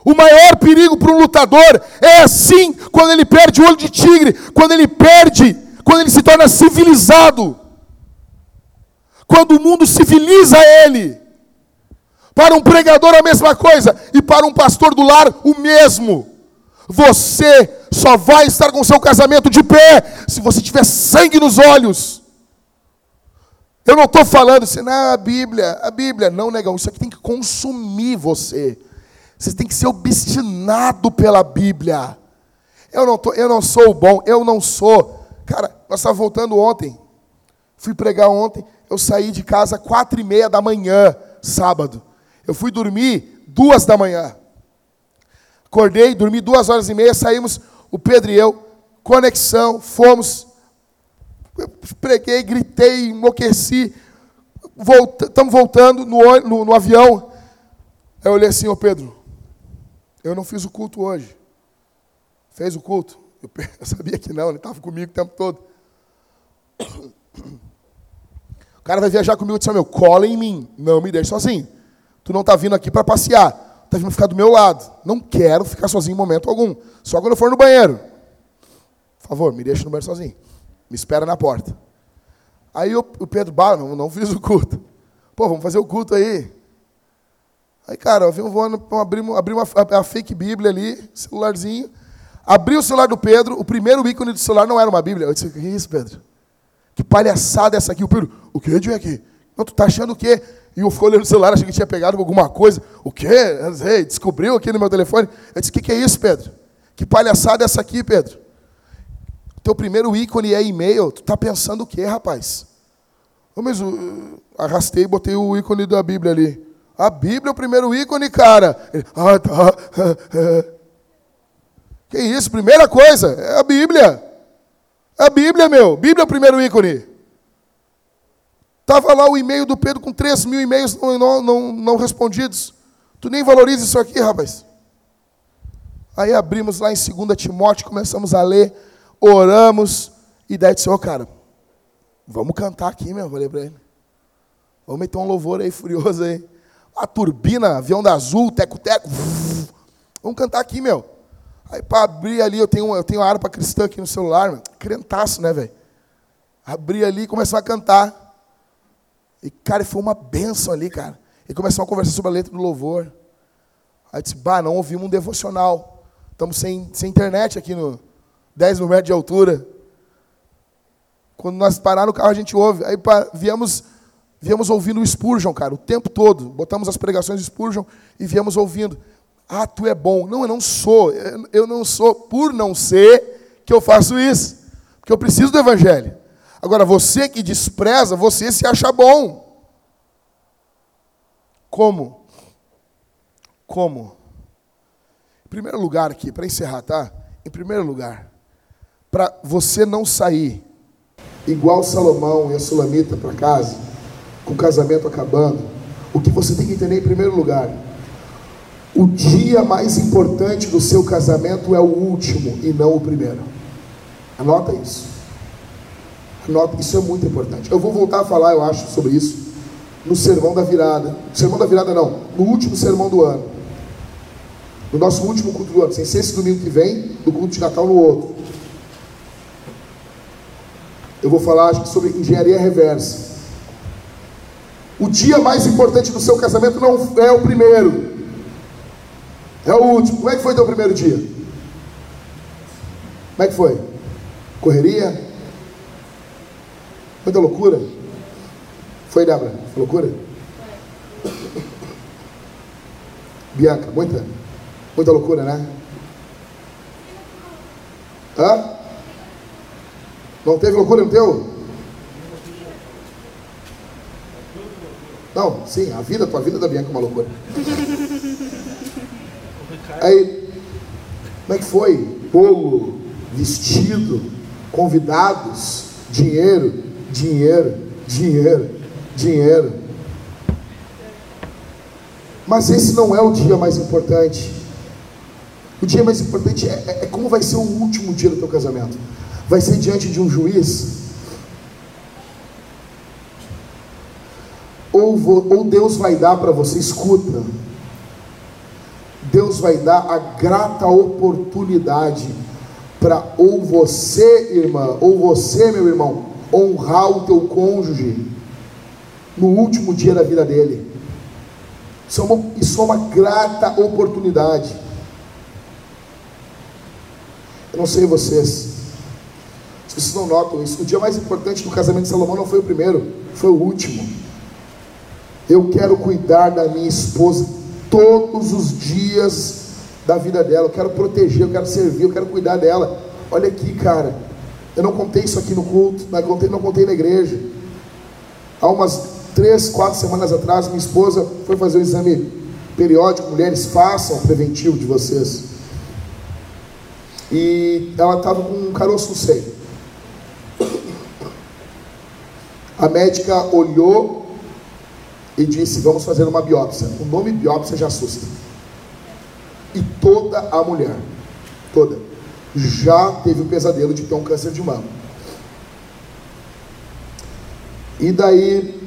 O maior perigo para um lutador é assim, quando ele perde o olho de tigre, quando ele perde, quando ele se torna civilizado. Quando o mundo civiliza ele. Para um pregador, a mesma coisa. E para um pastor do lar, o mesmo. Você só vai estar com seu casamento de pé se você tiver sangue nos olhos. Eu não estou falando assim, não, a Bíblia, a Bíblia. Não, negão, isso aqui tem que consumir você. Você tem que ser obstinado pela Bíblia. Eu não, tô, eu não sou bom, eu não sou. Cara, nós estávamos voltando ontem. Fui pregar ontem. Eu saí de casa quatro e meia da manhã, sábado. Eu fui dormir duas da manhã. Acordei, dormi duas horas e meia, saímos, o Pedro e eu, conexão, fomos. preguei, gritei, enlouqueci. Estamos voltando no, no, no avião. Eu olhei assim, ô Pedro, eu não fiz o culto hoje. Fez o culto? Eu, eu sabia que não, ele estava comigo o tempo todo. O cara vai viajar comigo e disse, meu, cola em mim, não me deixe sozinho. Tu não está vindo aqui para passear. Está vindo ficar do meu lado. Não quero ficar sozinho em momento algum. Só quando eu for no banheiro. Por favor, me deixa no banheiro sozinho. Me espera na porta. Aí o, Pedro, bah, não, não fiz o culto. Pô, vamos fazer o culto aí. Aí, cara, eu vim voando, abrir, abrir uma, a fake Bíblia ali, celularzinho. Abri o celular do Pedro, o primeiro ícone do celular não era uma Bíblia. Eu disse, que isso, Pedro? Que palhaçada essa aqui? O Pedro, o que, aqui? Não, tu tá achando o quê? E eu ficou olhando o celular, achei que tinha pegado alguma coisa. O quê? Sei, descobriu aqui no meu telefone. Eu disse, o que, é isso, Pedro? Que palhaçada é essa aqui, Pedro? Teu primeiro ícone é e-mail. Tu tá pensando o quê, rapaz? Eu mesmo arrastei e botei o ícone da Bíblia ali. A Bíblia é o primeiro ícone, cara. Ele, ah, tá. Que isso? Primeira coisa, é a Bíblia. A Bíblia, meu. Bíblia é o primeiro ícone. Estava lá o e-mail do Pedro com 3 mil e-mails não, não, não, não respondidos. Tu nem valoriza isso aqui, rapaz. Aí abrimos lá em 2 Timóteo, começamos a ler, oramos, e daí disse, ô oh, cara, vamos cantar aqui, meu, falei para ele. Vamos meter um louvor aí, furioso aí. A turbina, avião da azul, teco-teco. Vamos cantar aqui, meu. Aí para abrir ali, eu tenho, eu tenho a harpa cristã aqui no celular, meu. crentaço, né, velho? Abri ali e começou a cantar. E, cara, foi uma benção ali, cara. E começou a conversar sobre a letra do louvor. Aí disse, bah, não ouvimos um devocional. Estamos sem, sem internet aqui no 10 mil metros de altura. Quando nós parar no carro, a gente ouve. Aí pá, viemos, viemos ouvindo o Spurgeon, cara, o tempo todo. Botamos as pregações do Spurgeon e viemos ouvindo. Ah, tu é bom. Não, eu não sou. Eu não sou por não ser que eu faço isso. Porque eu preciso do Evangelho. Agora, você que despreza, você se acha bom. Como? Como? Em primeiro lugar aqui, para encerrar, tá? Em primeiro lugar, para você não sair igual Salomão e a Sulamita para casa, com o casamento acabando, o que você tem que entender em primeiro lugar, o dia mais importante do seu casamento é o último e não o primeiro. Anota isso. Anota, isso é muito importante. Eu vou voltar a falar, eu acho, sobre isso no sermão da virada. Sermão da virada não, no último sermão do ano. No nosso último culto do ano, sem ser esse domingo que vem, do culto de Natal no outro. Eu vou falar acho, sobre engenharia reversa. O dia mais importante do seu casamento não é o primeiro, é o último. Como é que foi teu primeiro dia? Como é que foi? Correria? Muita loucura? Foi, Débora? Foi loucura? Bianca, muita? Muita loucura, né? Hã? Não teve loucura no teu? Não, sim, a vida, a tua vida da Bianca é uma loucura. Aí, como é que foi? Bolo, vestido, convidados, dinheiro, dinheiro, dinheiro, dinheiro. Mas esse não é o dia mais importante. O dia mais importante é, é, é como vai ser o último dia do teu casamento. Vai ser diante de um juiz? Ou, ou Deus vai dar para você, escuta, Deus vai dar a grata oportunidade para ou você, irmã, ou você, meu irmão, honrar o teu cônjuge no último dia da vida dele. Isso é uma, isso é uma grata oportunidade. Eu não sei vocês, se vocês não notam isso, o dia mais importante do casamento de Salomão não foi o primeiro, foi o último. Eu quero cuidar da minha esposa todos os dias da vida dela. Eu quero proteger, eu quero servir, eu quero cuidar dela. Olha aqui, cara. Eu não contei isso aqui no culto, não contei, não contei na igreja. Há umas três, quatro semanas atrás, minha esposa foi fazer o exame periódico. Mulheres, façam o preventivo de vocês. E ela estava com um caroço no seio. A médica olhou e disse: Vamos fazer uma biópsia. O nome biópsia já assusta. E toda a mulher, toda, já teve o pesadelo de ter um câncer de mama. E daí,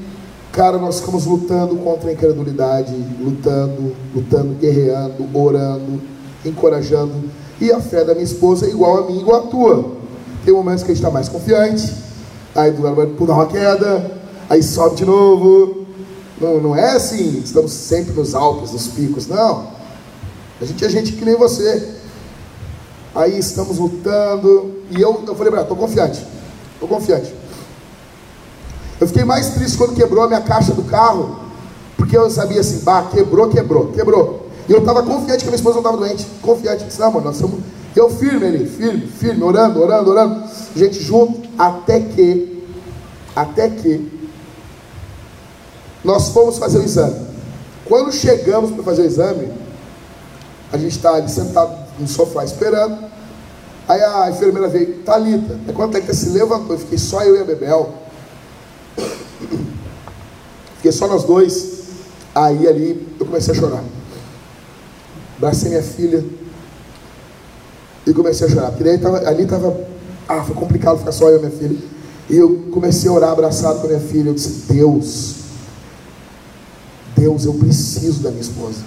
cara, nós ficamos lutando contra a incredulidade, lutando, lutando, guerreando, orando, encorajando. E a fé da minha esposa é igual a mim, igual a tua. Tem momentos que a gente está mais confiante, aí do lado vai dar uma queda, aí sobe de novo, não, não é assim, estamos sempre nos Alpes, nos picos, não. A gente é gente que nem você. Aí estamos lutando. E eu, eu falei, estou confiante. Estou confiante. Eu fiquei mais triste quando quebrou a minha caixa do carro. Porque eu sabia assim, bah, quebrou, quebrou, quebrou. E eu estava confiante que a minha esposa não estava doente. Confiante. Disse, não, mano, nós estamos. Eu firme ali, firme, firme, orando, orando, orando. Gente junto, até que, até que, nós fomos fazer o exame. Quando chegamos para fazer o exame, a gente está ali sentado no sofá esperando. Aí a enfermeira veio, Thalita. Aí quando a Thalita se levantou, fiquei só eu e a Bebel. Fiquei só nós dois. Aí ali eu comecei a chorar. Abracei minha filha e comecei a chorar. Porque daí tava, ali estava. Ah, foi complicado ficar só eu e minha filha. E eu comecei a orar abraçado com a minha filha. Eu disse: Deus, Deus, eu preciso da minha esposa.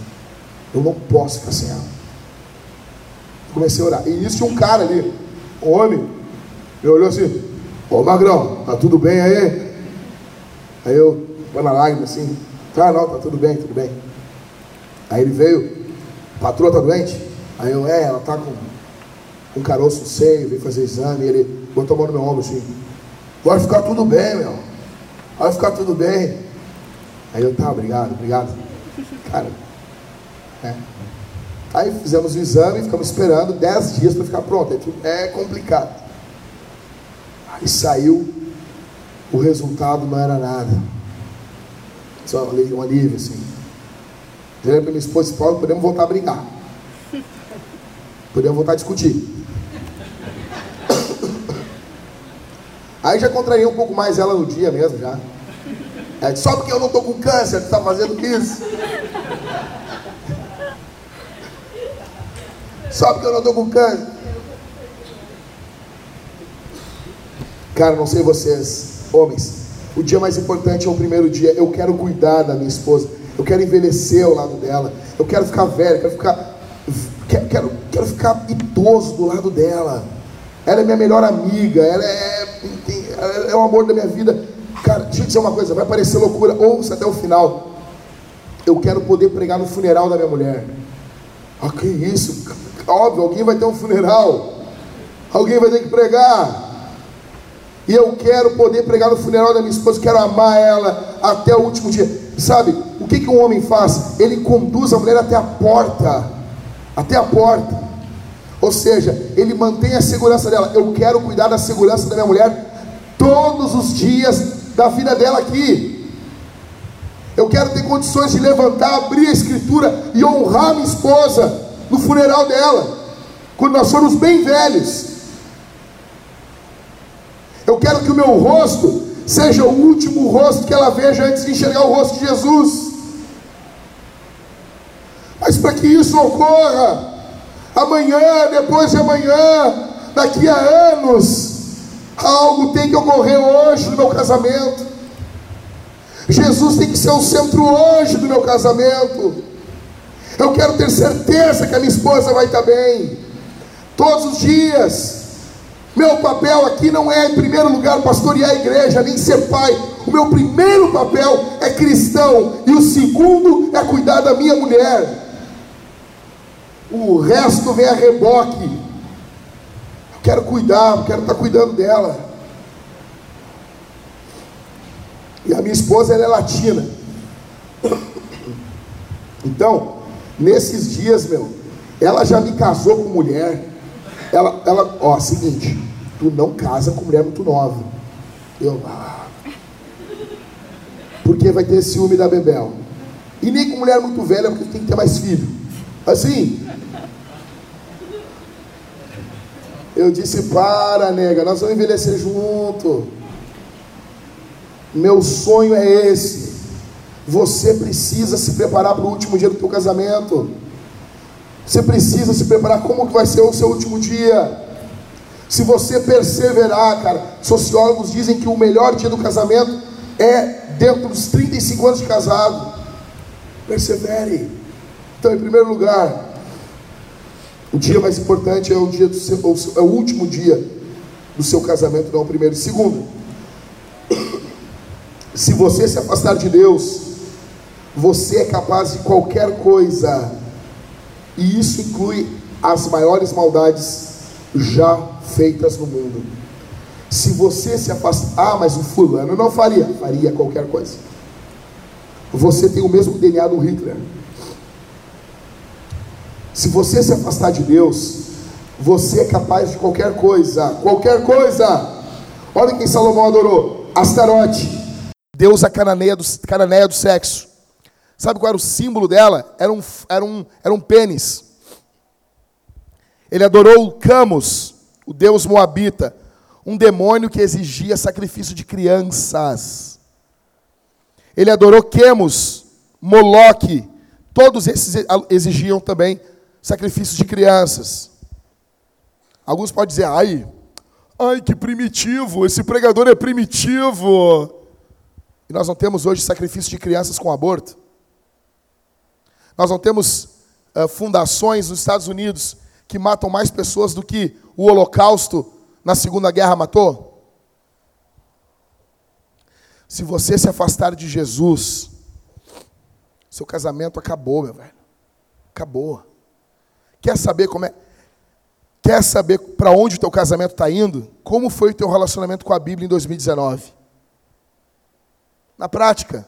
Eu não posso ficar sem ela. Comecei a orar. E isso tinha um cara ali, um homem, me olhou assim: Ô Magrão, tá tudo bem aí? Aí eu, foi na lágrima assim: Tá, não, tá tudo bem, tudo bem. Aí ele veio: Patroa tá doente? Aí eu, é, ela tá com um caroço no seio, veio fazer exame. Ele botou a mão no meu ombro assim: Vai ficar tudo bem, meu. Vai ficar tudo bem. Aí eu, tá, obrigado, obrigado. Cara, é. Aí fizemos o exame, ficamos esperando 10 dias para ficar pronto. É complicado. Aí saiu, o resultado não era nada. Só um alívio assim. Falei para minha esposa, Paulo, podemos voltar a brigar. Podemos voltar a discutir. Aí já contraria um pouco mais ela no dia mesmo, já. É, só porque eu não estou com câncer, tu está fazendo isso. Só porque eu não estou com câncer. Cara, não sei vocês, homens. O dia mais importante é o primeiro dia. Eu quero cuidar da minha esposa. Eu quero envelhecer ao lado dela. Eu quero ficar velho. Quero ficar, quero, quero, quero ficar idoso do lado dela. Ela é minha melhor amiga. Ela é, ela é o amor da minha vida. Cara, deixa eu dizer uma coisa. Vai parecer loucura. Ouça até o final. Eu quero poder pregar no funeral da minha mulher. Ah, que isso? Óbvio, alguém vai ter um funeral. Alguém vai ter que pregar. E eu quero poder pregar no funeral da minha esposa, quero amar ela até o último dia. Sabe, o que, que um homem faz? Ele conduz a mulher até a porta. Até a porta. Ou seja, ele mantém a segurança dela. Eu quero cuidar da segurança da minha mulher todos os dias da vida dela aqui. Eu quero ter condições de levantar, abrir a escritura e honrar minha esposa no funeral dela, quando nós formos bem velhos. Eu quero que o meu rosto seja o último rosto que ela veja antes de enxergar o rosto de Jesus. Mas para que isso ocorra, amanhã, depois de amanhã, daqui a anos, algo tem que ocorrer hoje no meu casamento. Jesus tem que ser o centro hoje do meu casamento. Eu quero ter certeza que a minha esposa vai estar bem. Todos os dias. Meu papel aqui não é, em primeiro lugar, pastorear a igreja, nem ser pai. O meu primeiro papel é cristão. E o segundo é cuidar da minha mulher. O resto vem a reboque. Quero cuidar, quero estar cuidando dela. E a minha esposa ela é latina. Então, Nesses dias, meu, ela já me casou com mulher. Ela, ela, ó, seguinte, tu não casa com mulher muito nova. Eu, ah, porque vai ter ciúme da Bebel. E nem com mulher muito velha, porque tem que ter mais filho. Assim. Eu disse, para, nega, nós vamos envelhecer junto. Meu sonho é esse. Você precisa se preparar para o último dia do teu casamento. Você precisa se preparar como que vai ser o seu último dia. Se você perseverar, cara, sociólogos dizem que o melhor dia do casamento é dentro dos 35 anos de casado. Persevere. Então, em primeiro lugar, o dia mais importante é o dia do seu, é o último dia do seu casamento, não o primeiro. Segundo, se você se afastar de Deus, você é capaz de qualquer coisa, e isso inclui as maiores maldades já feitas no mundo. Se você se afastar, ah, mas o fulano não faria, faria qualquer coisa. Você tem o mesmo DNA do Hitler. Se você se afastar de Deus, você é capaz de qualquer coisa, qualquer coisa. Olha quem Salomão adorou: Astarote, deusa cananeia do, cananeia do sexo. Sabe qual era o símbolo dela? Era um, era um, era um pênis. Ele adorou Camus, o deus moabita, um demônio que exigia sacrifício de crianças. Ele adorou Quemos, Moloque, todos esses exigiam também sacrifícios de crianças. Alguns podem dizer, ai, ai que primitivo, esse pregador é primitivo. E nós não temos hoje sacrifício de crianças com aborto. Nós não temos uh, fundações nos Estados Unidos que matam mais pessoas do que o Holocausto na Segunda Guerra matou? Se você se afastar de Jesus, seu casamento acabou, meu velho. Acabou. Quer saber como é? Quer saber para onde o teu casamento está indo? Como foi o teu relacionamento com a Bíblia em 2019? Na prática.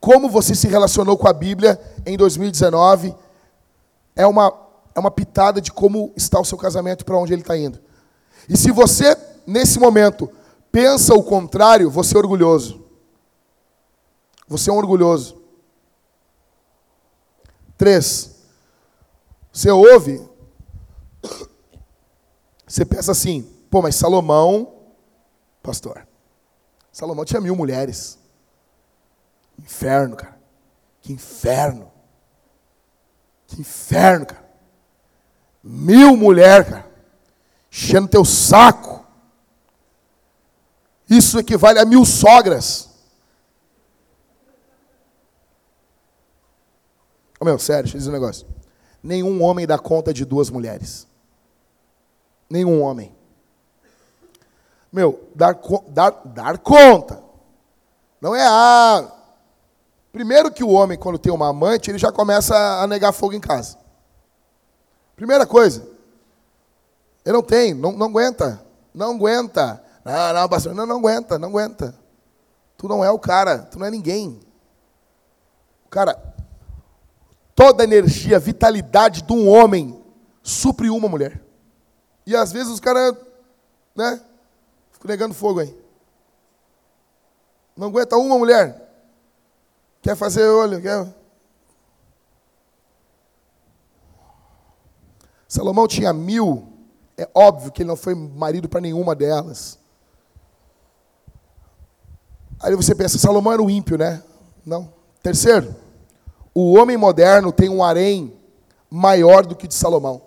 Como você se relacionou com a Bíblia em 2019 é uma, é uma pitada de como está o seu casamento e para onde ele está indo. E se você, nesse momento, pensa o contrário, você é orgulhoso. Você é um orgulhoso. Três, você ouve, você pensa assim, pô, mas Salomão, pastor, Salomão tinha mil mulheres. Inferno, cara. Que inferno. Que inferno, cara. Mil mulheres, cara. Enchendo teu saco. Isso equivale a mil sogras. Oh, meu, sério, deixa eu dizer um negócio. Nenhum homem dá conta de duas mulheres. Nenhum homem. Meu, dar, dar, dar conta. Não é a. Ah, primeiro que o homem, quando tem uma amante, ele já começa a negar fogo em casa. Primeira coisa. Ele não tem, não, não aguenta. Não aguenta. Não, não, pastor, não, não aguenta, não aguenta. Tu não é o cara, tu não é ninguém. Cara, toda a energia, a vitalidade de um homem supre uma mulher. E às vezes os caras, né, ficam negando fogo aí. Não aguenta uma mulher. Quer fazer olho, quer. Salomão tinha mil. É óbvio que ele não foi marido para nenhuma delas. Aí você pensa, Salomão era um ímpio, né? Não. Terceiro, o homem moderno tem um harém maior do que de Salomão.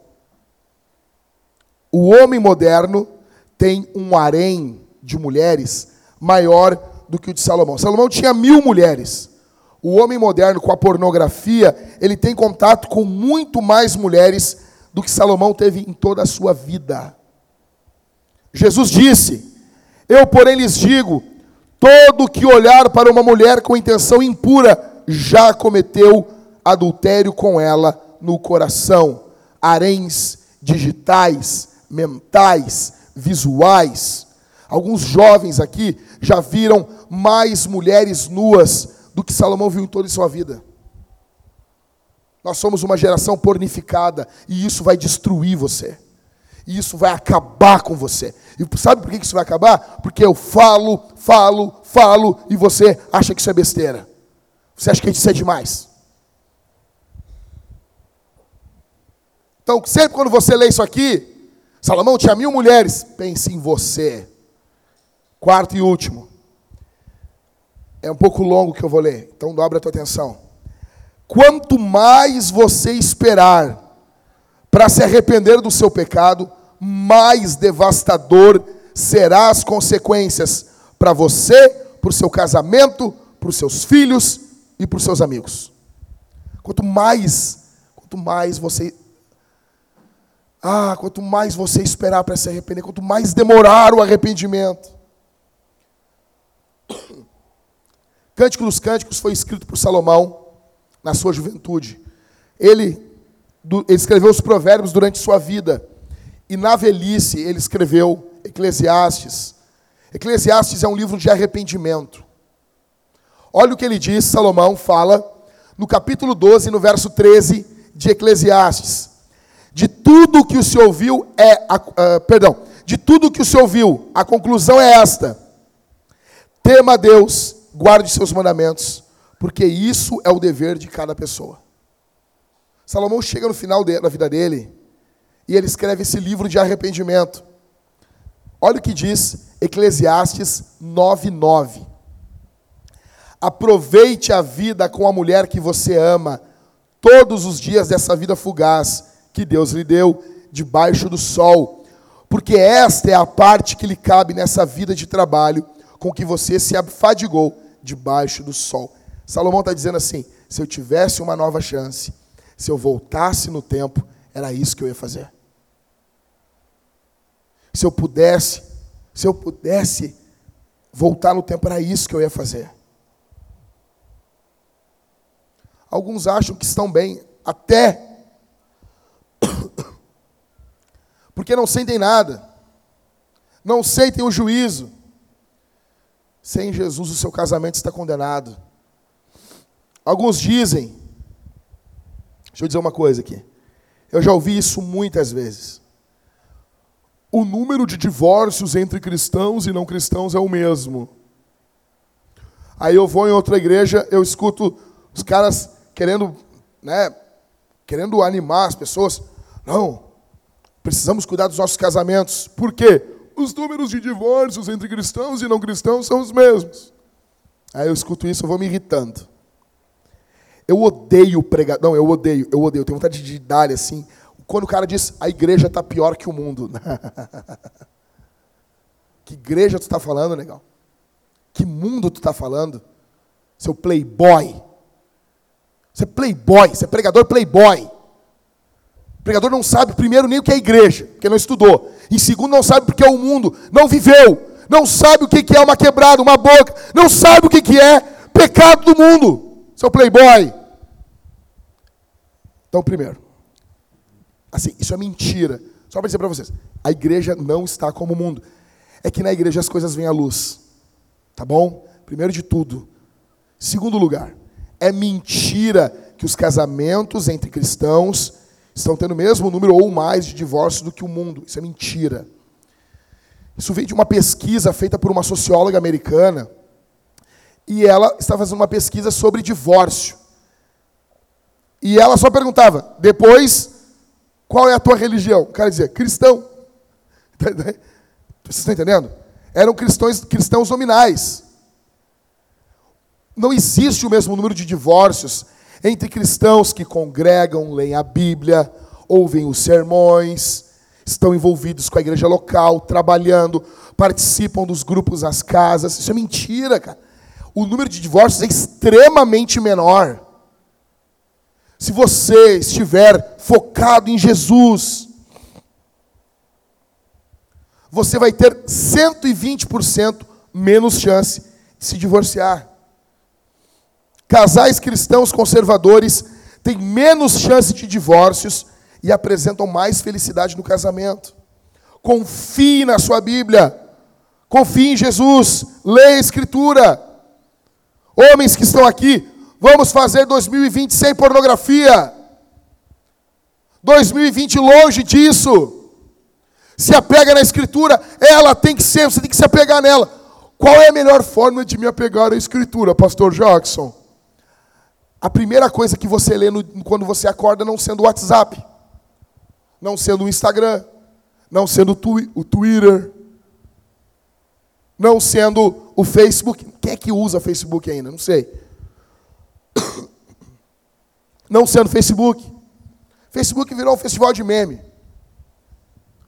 O homem moderno tem um harém de mulheres maior do que o de Salomão. Salomão tinha mil mulheres. O homem moderno, com a pornografia, ele tem contato com muito mais mulheres do que Salomão teve em toda a sua vida. Jesus disse: Eu, porém, lhes digo Todo que olhar para uma mulher com intenção impura já cometeu adultério com ela no coração. Haréns digitais, mentais, visuais. Alguns jovens aqui já viram mais mulheres nuas do que Salomão viu em toda a sua vida. Nós somos uma geração pornificada e isso vai destruir você. E isso vai acabar com você. E sabe por que isso vai acabar? Porque eu falo, falo, falo e você acha que isso é besteira. Você acha que isso é demais. Então, sempre quando você lê isso aqui, Salomão tinha mil mulheres, pense em você. Quarto e último. É um pouco longo que eu vou ler, então dobra a tua atenção. Quanto mais você esperar para se arrepender do seu pecado, mais devastador será as consequências para você, para o seu casamento, para os seus filhos e para os seus amigos. Quanto mais, quanto mais você ah, quanto mais você esperar para se arrepender, quanto mais demorar o arrependimento. Cântico dos Cânticos foi escrito por Salomão na sua juventude. Ele, ele escreveu os provérbios durante sua vida. e na velhice ele escreveu Eclesiastes. Eclesiastes é um livro de arrependimento. Olha o que ele diz, Salomão fala no capítulo 12, no verso 13 de Eclesiastes. De tudo que o Senhor ouviu é, uh, perdão, de tudo que o Senhor ouviu, a conclusão é esta: tema a Deus, guarde seus mandamentos, porque isso é o dever de cada pessoa. Salomão chega no final da vida dele e ele escreve esse livro de arrependimento. Olha o que diz Eclesiastes 9:9. Aproveite a vida com a mulher que você ama, todos os dias dessa vida fugaz que Deus lhe deu debaixo do sol, porque esta é a parte que lhe cabe nessa vida de trabalho com que você se afadigou debaixo do sol. Salomão está dizendo assim: se eu tivesse uma nova chance, se eu voltasse no tempo, era isso que eu ia fazer. Se eu pudesse, se eu pudesse voltar no tempo, era isso que eu ia fazer. Alguns acham que estão bem, até porque não sentem nada, não sentem o juízo. Sem Jesus, o seu casamento está condenado. Alguns dizem, deixa eu dizer uma coisa aqui, eu já ouvi isso muitas vezes o número de divórcios entre cristãos e não cristãos é o mesmo. Aí eu vou em outra igreja, eu escuto os caras querendo, né, querendo animar as pessoas. Não, precisamos cuidar dos nossos casamentos. Por quê? Os números de divórcios entre cristãos e não cristãos são os mesmos. Aí eu escuto isso, eu vou me irritando. Eu odeio pregar. Não, eu odeio, eu odeio. Eu tenho vontade de dar assim quando o cara diz a igreja está pior que o mundo. que igreja tu está falando, legal? Que mundo tu está falando? Seu playboy. Você é playboy, você é pregador playboy. O pregador não sabe, primeiro, nem o que é igreja, porque não estudou. Em segundo, não sabe porque é o mundo, não viveu. Não sabe o que é uma quebrada, uma boca. Não sabe o que é pecado do mundo. Seu playboy. Então, primeiro, Assim, isso é mentira. Só para dizer para vocês, a igreja não está como o mundo. É que na igreja as coisas vêm à luz. Tá bom? Primeiro de tudo. Segundo lugar, é mentira que os casamentos entre cristãos estão tendo o mesmo número ou mais de divórcios do que o mundo. Isso é mentira. Isso veio de uma pesquisa feita por uma socióloga americana. E ela está fazendo uma pesquisa sobre divórcio. E ela só perguntava: depois qual é a tua religião? O cara dizia, cristão. Vocês estão entendendo? Eram cristãos, cristãos nominais. Não existe o mesmo número de divórcios entre cristãos que congregam, leem a Bíblia, ouvem os sermões, estão envolvidos com a igreja local, trabalhando, participam dos grupos nas casas. Isso é mentira, cara. O número de divórcios é extremamente menor. Se você estiver focado em Jesus, você vai ter 120% menos chance de se divorciar. Casais cristãos conservadores têm menos chance de divórcios e apresentam mais felicidade no casamento. Confie na sua Bíblia. Confie em Jesus. Leia a Escritura. Homens que estão aqui, Vamos fazer 2020 sem pornografia. 2020 longe disso. Se apega na escritura, ela tem que ser, você tem que se apegar nela. Qual é a melhor forma de me apegar à escritura, pastor Jackson? A primeira coisa que você lê no, quando você acorda não sendo o WhatsApp, não sendo o Instagram, não sendo o, twi o Twitter, não sendo o Facebook. Quem é que usa Facebook ainda? Não sei não sendo Facebook. Facebook virou um festival de meme.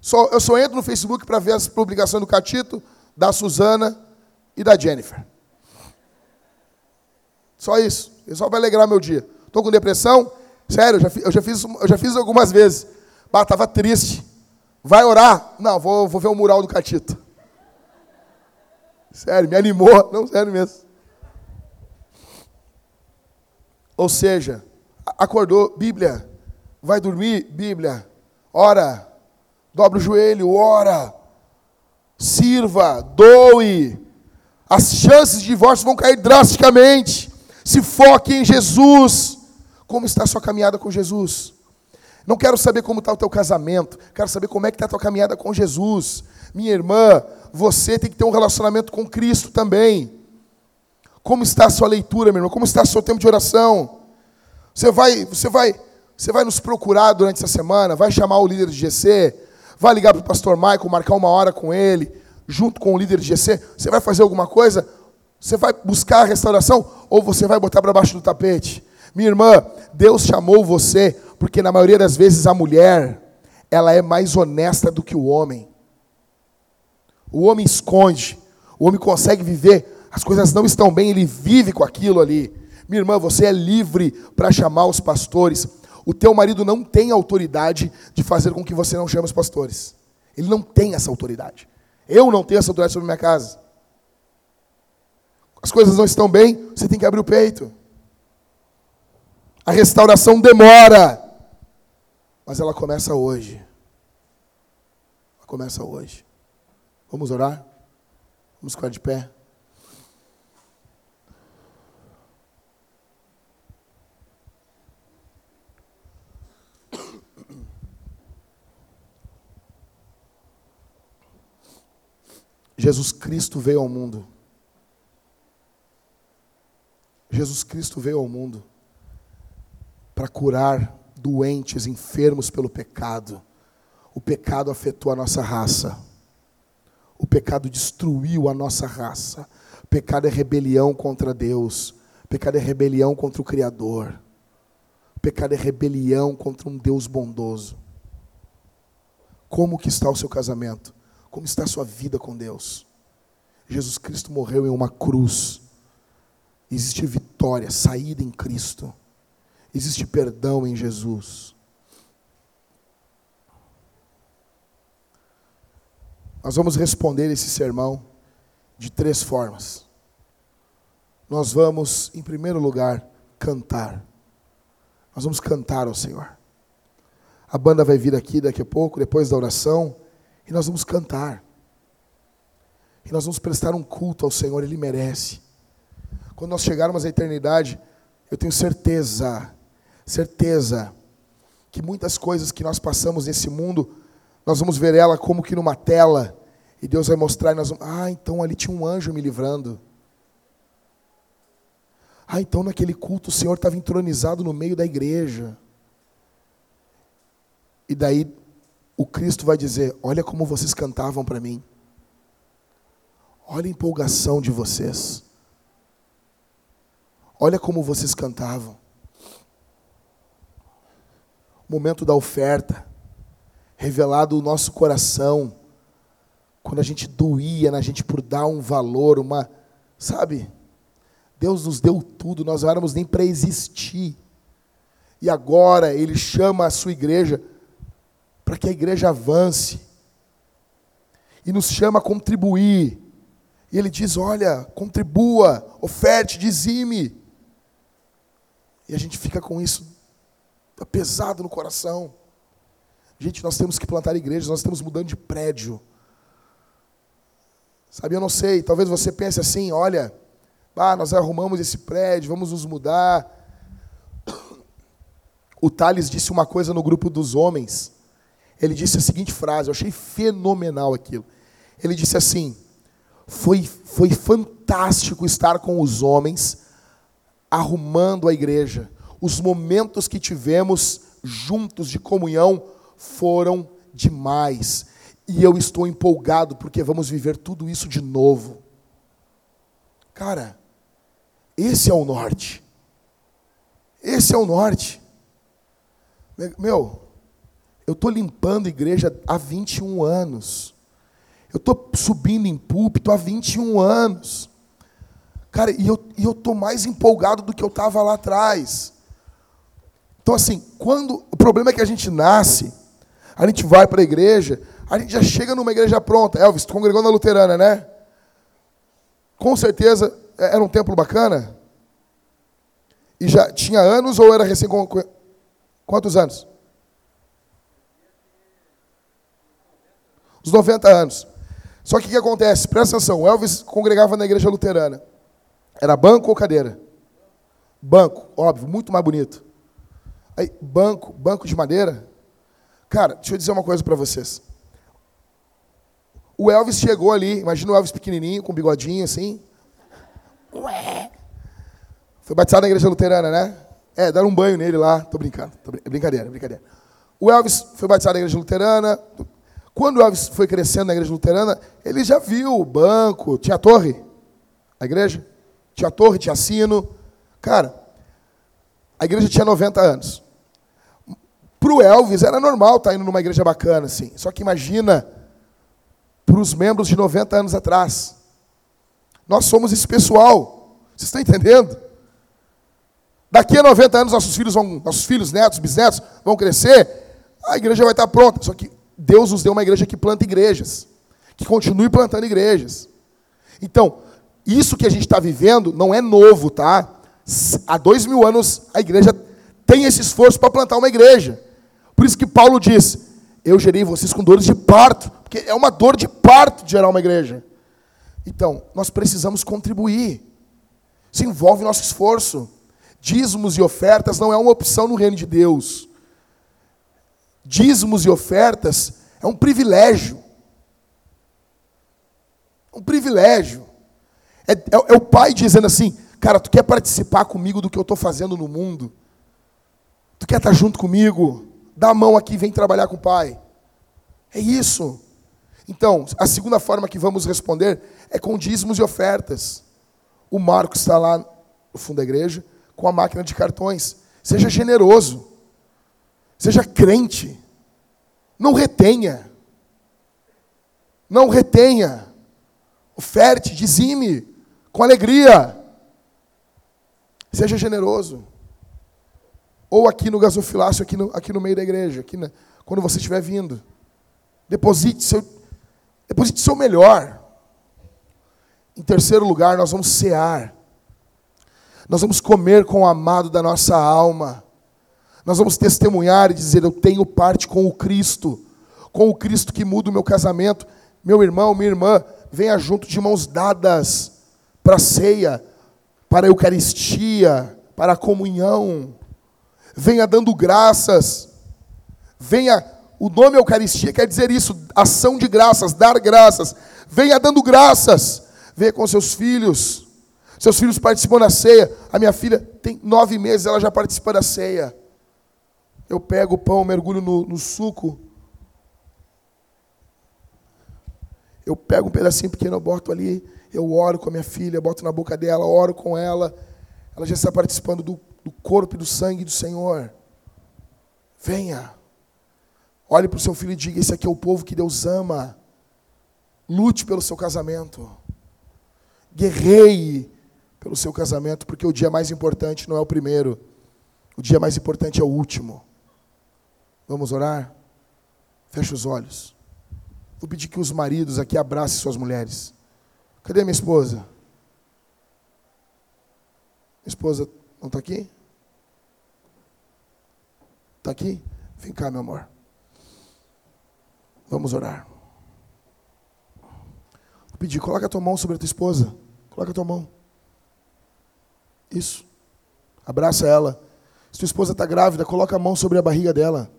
Só, eu só entro no Facebook para ver as publicações do Catito, da Suzana e da Jennifer. Só isso. É só para alegrar meu dia. Estou com depressão? Sério, eu já, eu já, fiz, eu já fiz algumas vezes. Bah, estava triste. Vai orar? Não, vou, vou ver o mural do Catito. Sério, me animou. Não, sério mesmo. Ou seja, acordou, Bíblia. Vai dormir, Bíblia. Ora, Dobra o joelho, ora, sirva, doe. As chances de divórcio vão cair drasticamente. Se foque em Jesus. Como está a sua caminhada com Jesus? Não quero saber como está o teu casamento, quero saber como é que está a tua caminhada com Jesus. Minha irmã, você tem que ter um relacionamento com Cristo também. Como está a sua leitura, meu irmão? Como está o seu tempo de oração? Você vai, você vai, você vai nos procurar durante essa semana, vai chamar o líder de GC, vai ligar para o pastor Michael, marcar uma hora com ele, junto com o líder de GC. Você vai fazer alguma coisa? Você vai buscar a restauração ou você vai botar para baixo do tapete? Minha irmã, Deus chamou você porque na maioria das vezes a mulher, ela é mais honesta do que o homem. O homem esconde, o homem consegue viver, as coisas não estão bem, ele vive com aquilo ali. Minha irmã, você é livre para chamar os pastores. O teu marido não tem autoridade de fazer com que você não chame os pastores. Ele não tem essa autoridade. Eu não tenho essa autoridade sobre minha casa. As coisas não estão bem, você tem que abrir o peito. A restauração demora, mas ela começa hoje. Ela começa hoje. Vamos orar? Vamos ficar de pé? Jesus Cristo veio ao mundo. Jesus Cristo veio ao mundo para curar doentes, enfermos pelo pecado. O pecado afetou a nossa raça. O pecado destruiu a nossa raça. O pecado é rebelião contra Deus. O pecado é rebelião contra o Criador. O pecado é rebelião contra um Deus bondoso. Como que está o seu casamento? Como está a sua vida com Deus? Jesus Cristo morreu em uma cruz. Existe vitória, saída em Cristo. Existe perdão em Jesus. Nós vamos responder esse sermão de três formas. Nós vamos, em primeiro lugar, cantar. Nós vamos cantar ao Senhor. A banda vai vir aqui daqui a pouco, depois da oração, e nós vamos cantar. E nós vamos prestar um culto ao Senhor, Ele merece. Quando nós chegarmos à eternidade, eu tenho certeza certeza que muitas coisas que nós passamos nesse mundo, nós vamos ver ela como que numa tela, e Deus vai mostrar, e nós vamos, ah, então ali tinha um anjo me livrando. Ah, então naquele culto o Senhor estava entronizado no meio da igreja. E daí o Cristo vai dizer: Olha como vocês cantavam para mim. Olha a empolgação de vocês. Olha como vocês cantavam momento da oferta, revelado o nosso coração, quando a gente doía na gente por dar um valor, uma. Sabe? Deus nos deu tudo, nós não éramos nem para existir. E agora Ele chama a sua igreja para que a igreja avance. E nos chama a contribuir. E Ele diz: olha, contribua, oferte, dizime. E a gente fica com isso pesado no coração. Gente, nós temos que plantar igrejas, nós estamos mudando de prédio. Sabe, eu não sei, talvez você pense assim, olha, ah, nós arrumamos esse prédio, vamos nos mudar. O Thales disse uma coisa no grupo dos homens. Ele disse a seguinte frase, eu achei fenomenal aquilo. Ele disse assim: foi, foi fantástico estar com os homens arrumando a igreja os momentos que tivemos juntos de comunhão foram demais. E eu estou empolgado porque vamos viver tudo isso de novo. Cara, esse é o norte. Esse é o norte. Meu, eu estou limpando a igreja há 21 anos. Eu estou subindo em púlpito há 21 anos. Cara, e eu estou mais empolgado do que eu estava lá atrás. Então, assim, quando. O problema é que a gente nasce, a gente vai para a igreja, a gente já chega numa igreja pronta. Elvis, tu congregou na luterana, né? Com certeza é, era um templo bacana. E já tinha anos ou era recém. Quantos anos? Os 90 anos. Só que o que acontece? Presta atenção, o Elvis congregava na igreja luterana. Era banco ou cadeira? Banco, óbvio, muito mais bonito. Aí, banco, banco de madeira. Cara, deixa eu dizer uma coisa para vocês. O Elvis chegou ali, imagina o Elvis pequenininho, com bigodinho assim. Ué. Foi batizado na igreja luterana, né? É, deram um banho nele lá. Tô brincando. Tô brin... Brincadeira, brincadeira. O Elvis foi batizado na igreja luterana. Quando o Elvis foi crescendo na igreja luterana, ele já viu o banco, tinha torre, a igreja, tinha torre, tinha sino. Cara, a igreja tinha 90 anos. Para o Elvis era normal estar tá indo numa igreja bacana, assim. Só que imagina para os membros de 90 anos atrás. Nós somos esse pessoal. Vocês estão entendendo? Daqui a 90 anos nossos filhos vão, nossos filhos, netos, bisnetos vão crescer a igreja vai estar pronta. Só que Deus nos deu uma igreja que planta igrejas, que continue plantando igrejas. Então, isso que a gente está vivendo não é novo, tá? Há dois mil anos a igreja tem esse esforço para plantar uma igreja. Por isso que Paulo diz: Eu gerei vocês com dores de parto, porque é uma dor de parto gerar uma igreja. Então, nós precisamos contribuir. Isso envolve nosso esforço. Dízimos e ofertas não é uma opção no reino de Deus dízimos e ofertas é um privilégio. Um privilégio. É, é, é, o pai dizendo assim: Cara, tu quer participar comigo do que eu estou fazendo no mundo? Tu quer estar junto comigo? Dá a mão aqui vem trabalhar com o pai. É isso. Então, a segunda forma que vamos responder é com dízimos e ofertas. O Marco está lá no fundo da igreja com a máquina de cartões. Seja generoso. Seja crente. Não retenha. Não retenha. Oferte, dizime, com alegria. Seja generoso. Ou aqui no gasofilácio, aqui no, aqui no meio da igreja, aqui na, quando você estiver vindo. Deposite seu, deposite seu melhor. Em terceiro lugar, nós vamos cear. Nós vamos comer com o amado da nossa alma. Nós vamos testemunhar e dizer: Eu tenho parte com o Cristo, com o Cristo que muda o meu casamento. Meu irmão, minha irmã, venha junto de mãos dadas para a ceia, para a Eucaristia, para a comunhão. Venha dando graças. Venha, o nome Eucaristia quer dizer isso, ação de graças, dar graças. Venha dando graças. Venha com seus filhos. Seus filhos participam da ceia. A minha filha tem nove meses, ela já participa da ceia. Eu pego o pão, mergulho no, no suco. Eu pego um pedacinho pequeno, eu boto ali, eu oro com a minha filha, boto na boca dela, oro com ela. Ela já está participando do, do corpo e do sangue do Senhor. Venha. Olhe para o seu filho e diga: Esse aqui é o povo que Deus ama. Lute pelo seu casamento. Guerreie pelo seu casamento, porque o dia mais importante não é o primeiro, o dia mais importante é o último. Vamos orar? Feche os olhos. Vou pedir que os maridos aqui abracem suas mulheres. Cadê minha esposa? Minha esposa não está aqui? Está aqui? Vem cá, meu amor. Vamos orar. Vou pedir, coloca a tua mão sobre a tua esposa. Coloca a tua mão. Isso. Abraça ela. Se tua esposa está grávida, coloca a mão sobre a barriga dela.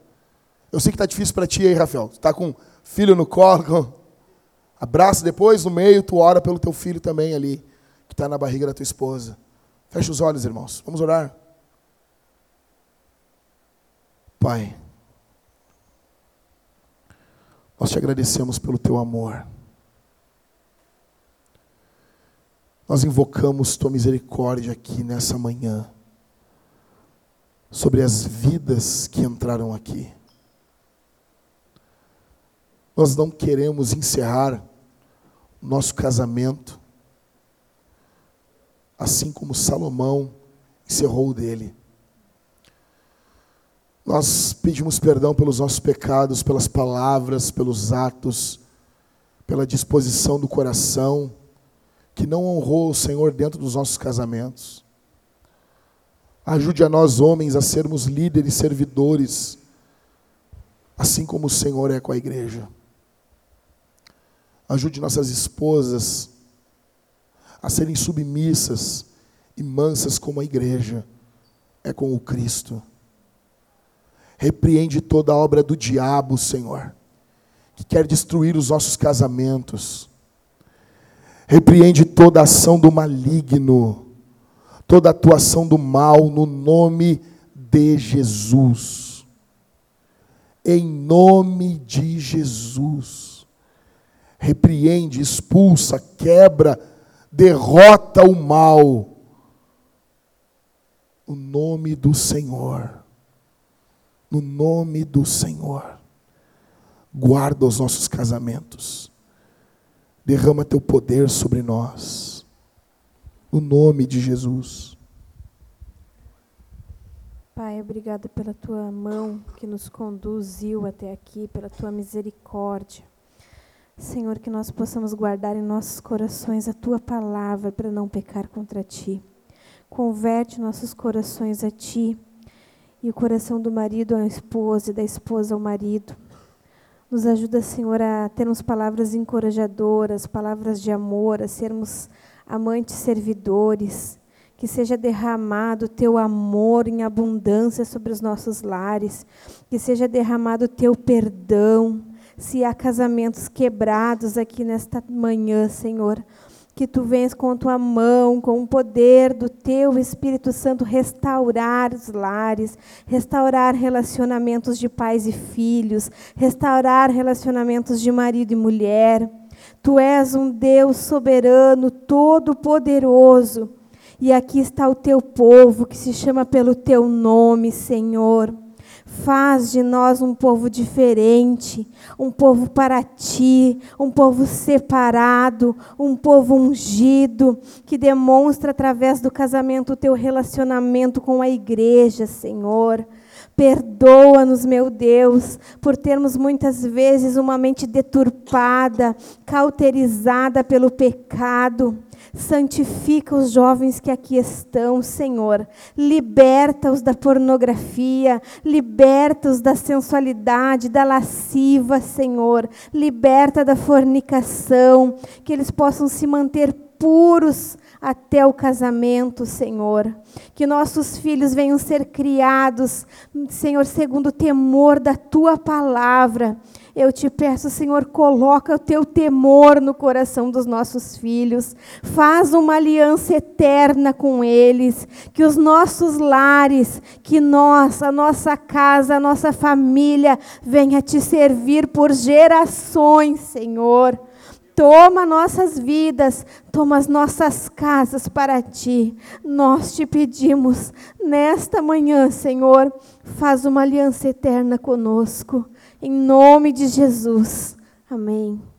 Eu sei que está difícil para ti aí, Rafael. Está com filho no colo. Abraça depois, no meio, tu ora pelo teu filho também ali, que está na barriga da tua esposa. Fecha os olhos, irmãos. Vamos orar. Pai, nós te agradecemos pelo teu amor. Nós invocamos tua misericórdia aqui nessa manhã sobre as vidas que entraram aqui. Nós não queremos encerrar nosso casamento assim como Salomão encerrou o dele. Nós pedimos perdão pelos nossos pecados, pelas palavras, pelos atos, pela disposição do coração que não honrou o Senhor dentro dos nossos casamentos. Ajude a nós, homens, a sermos líderes, servidores, assim como o Senhor é com a igreja. Ajude nossas esposas a serem submissas e mansas como a igreja é com o Cristo. Repreende toda a obra do diabo, Senhor, que quer destruir os nossos casamentos. Repreende toda a ação do maligno, toda a atuação do mal, no nome de Jesus. Em nome de Jesus. Repreende, expulsa, quebra, derrota o mal. O nome do Senhor no nome do Senhor. Guarda os nossos casamentos. Derrama teu poder sobre nós. No nome de Jesus. Pai, obrigado pela tua mão que nos conduziu até aqui, pela tua misericórdia. Senhor, que nós possamos guardar em nossos corações a tua palavra para não pecar contra ti. Converte nossos corações a ti e o coração do marido à esposa e da esposa ao marido. Nos ajuda, Senhor, a termos palavras encorajadoras, palavras de amor, a sermos amantes servidores, que seja derramado o teu amor em abundância sobre os nossos lares, que seja derramado o teu perdão. Se há casamentos quebrados aqui nesta manhã, Senhor, que tu vens com tua mão, com o poder do teu Espírito Santo restaurar os lares, restaurar relacionamentos de pais e filhos, restaurar relacionamentos de marido e mulher. Tu és um Deus soberano, todo-poderoso. E aqui está o teu povo que se chama pelo teu nome, Senhor. Faz de nós um povo diferente, um povo para ti, um povo separado, um povo ungido, que demonstra através do casamento o teu relacionamento com a igreja, Senhor. Perdoa-nos, meu Deus, por termos muitas vezes uma mente deturpada, cauterizada pelo pecado. Santifica os jovens que aqui estão, Senhor. Liberta-os da pornografia, liberta-os da sensualidade, da lasciva, Senhor. Liberta da fornicação, que eles possam se manter puros até o casamento, Senhor. Que nossos filhos venham ser criados, Senhor, segundo o temor da tua palavra eu te peço, Senhor, coloca o teu temor no coração dos nossos filhos. Faz uma aliança eterna com eles. Que os nossos lares, que nós, a nossa casa, a nossa família, venha te servir por gerações, Senhor. Toma nossas vidas, toma as nossas casas para ti. Nós te pedimos nesta manhã, Senhor, faz uma aliança eterna conosco. Em nome de Jesus. Amém.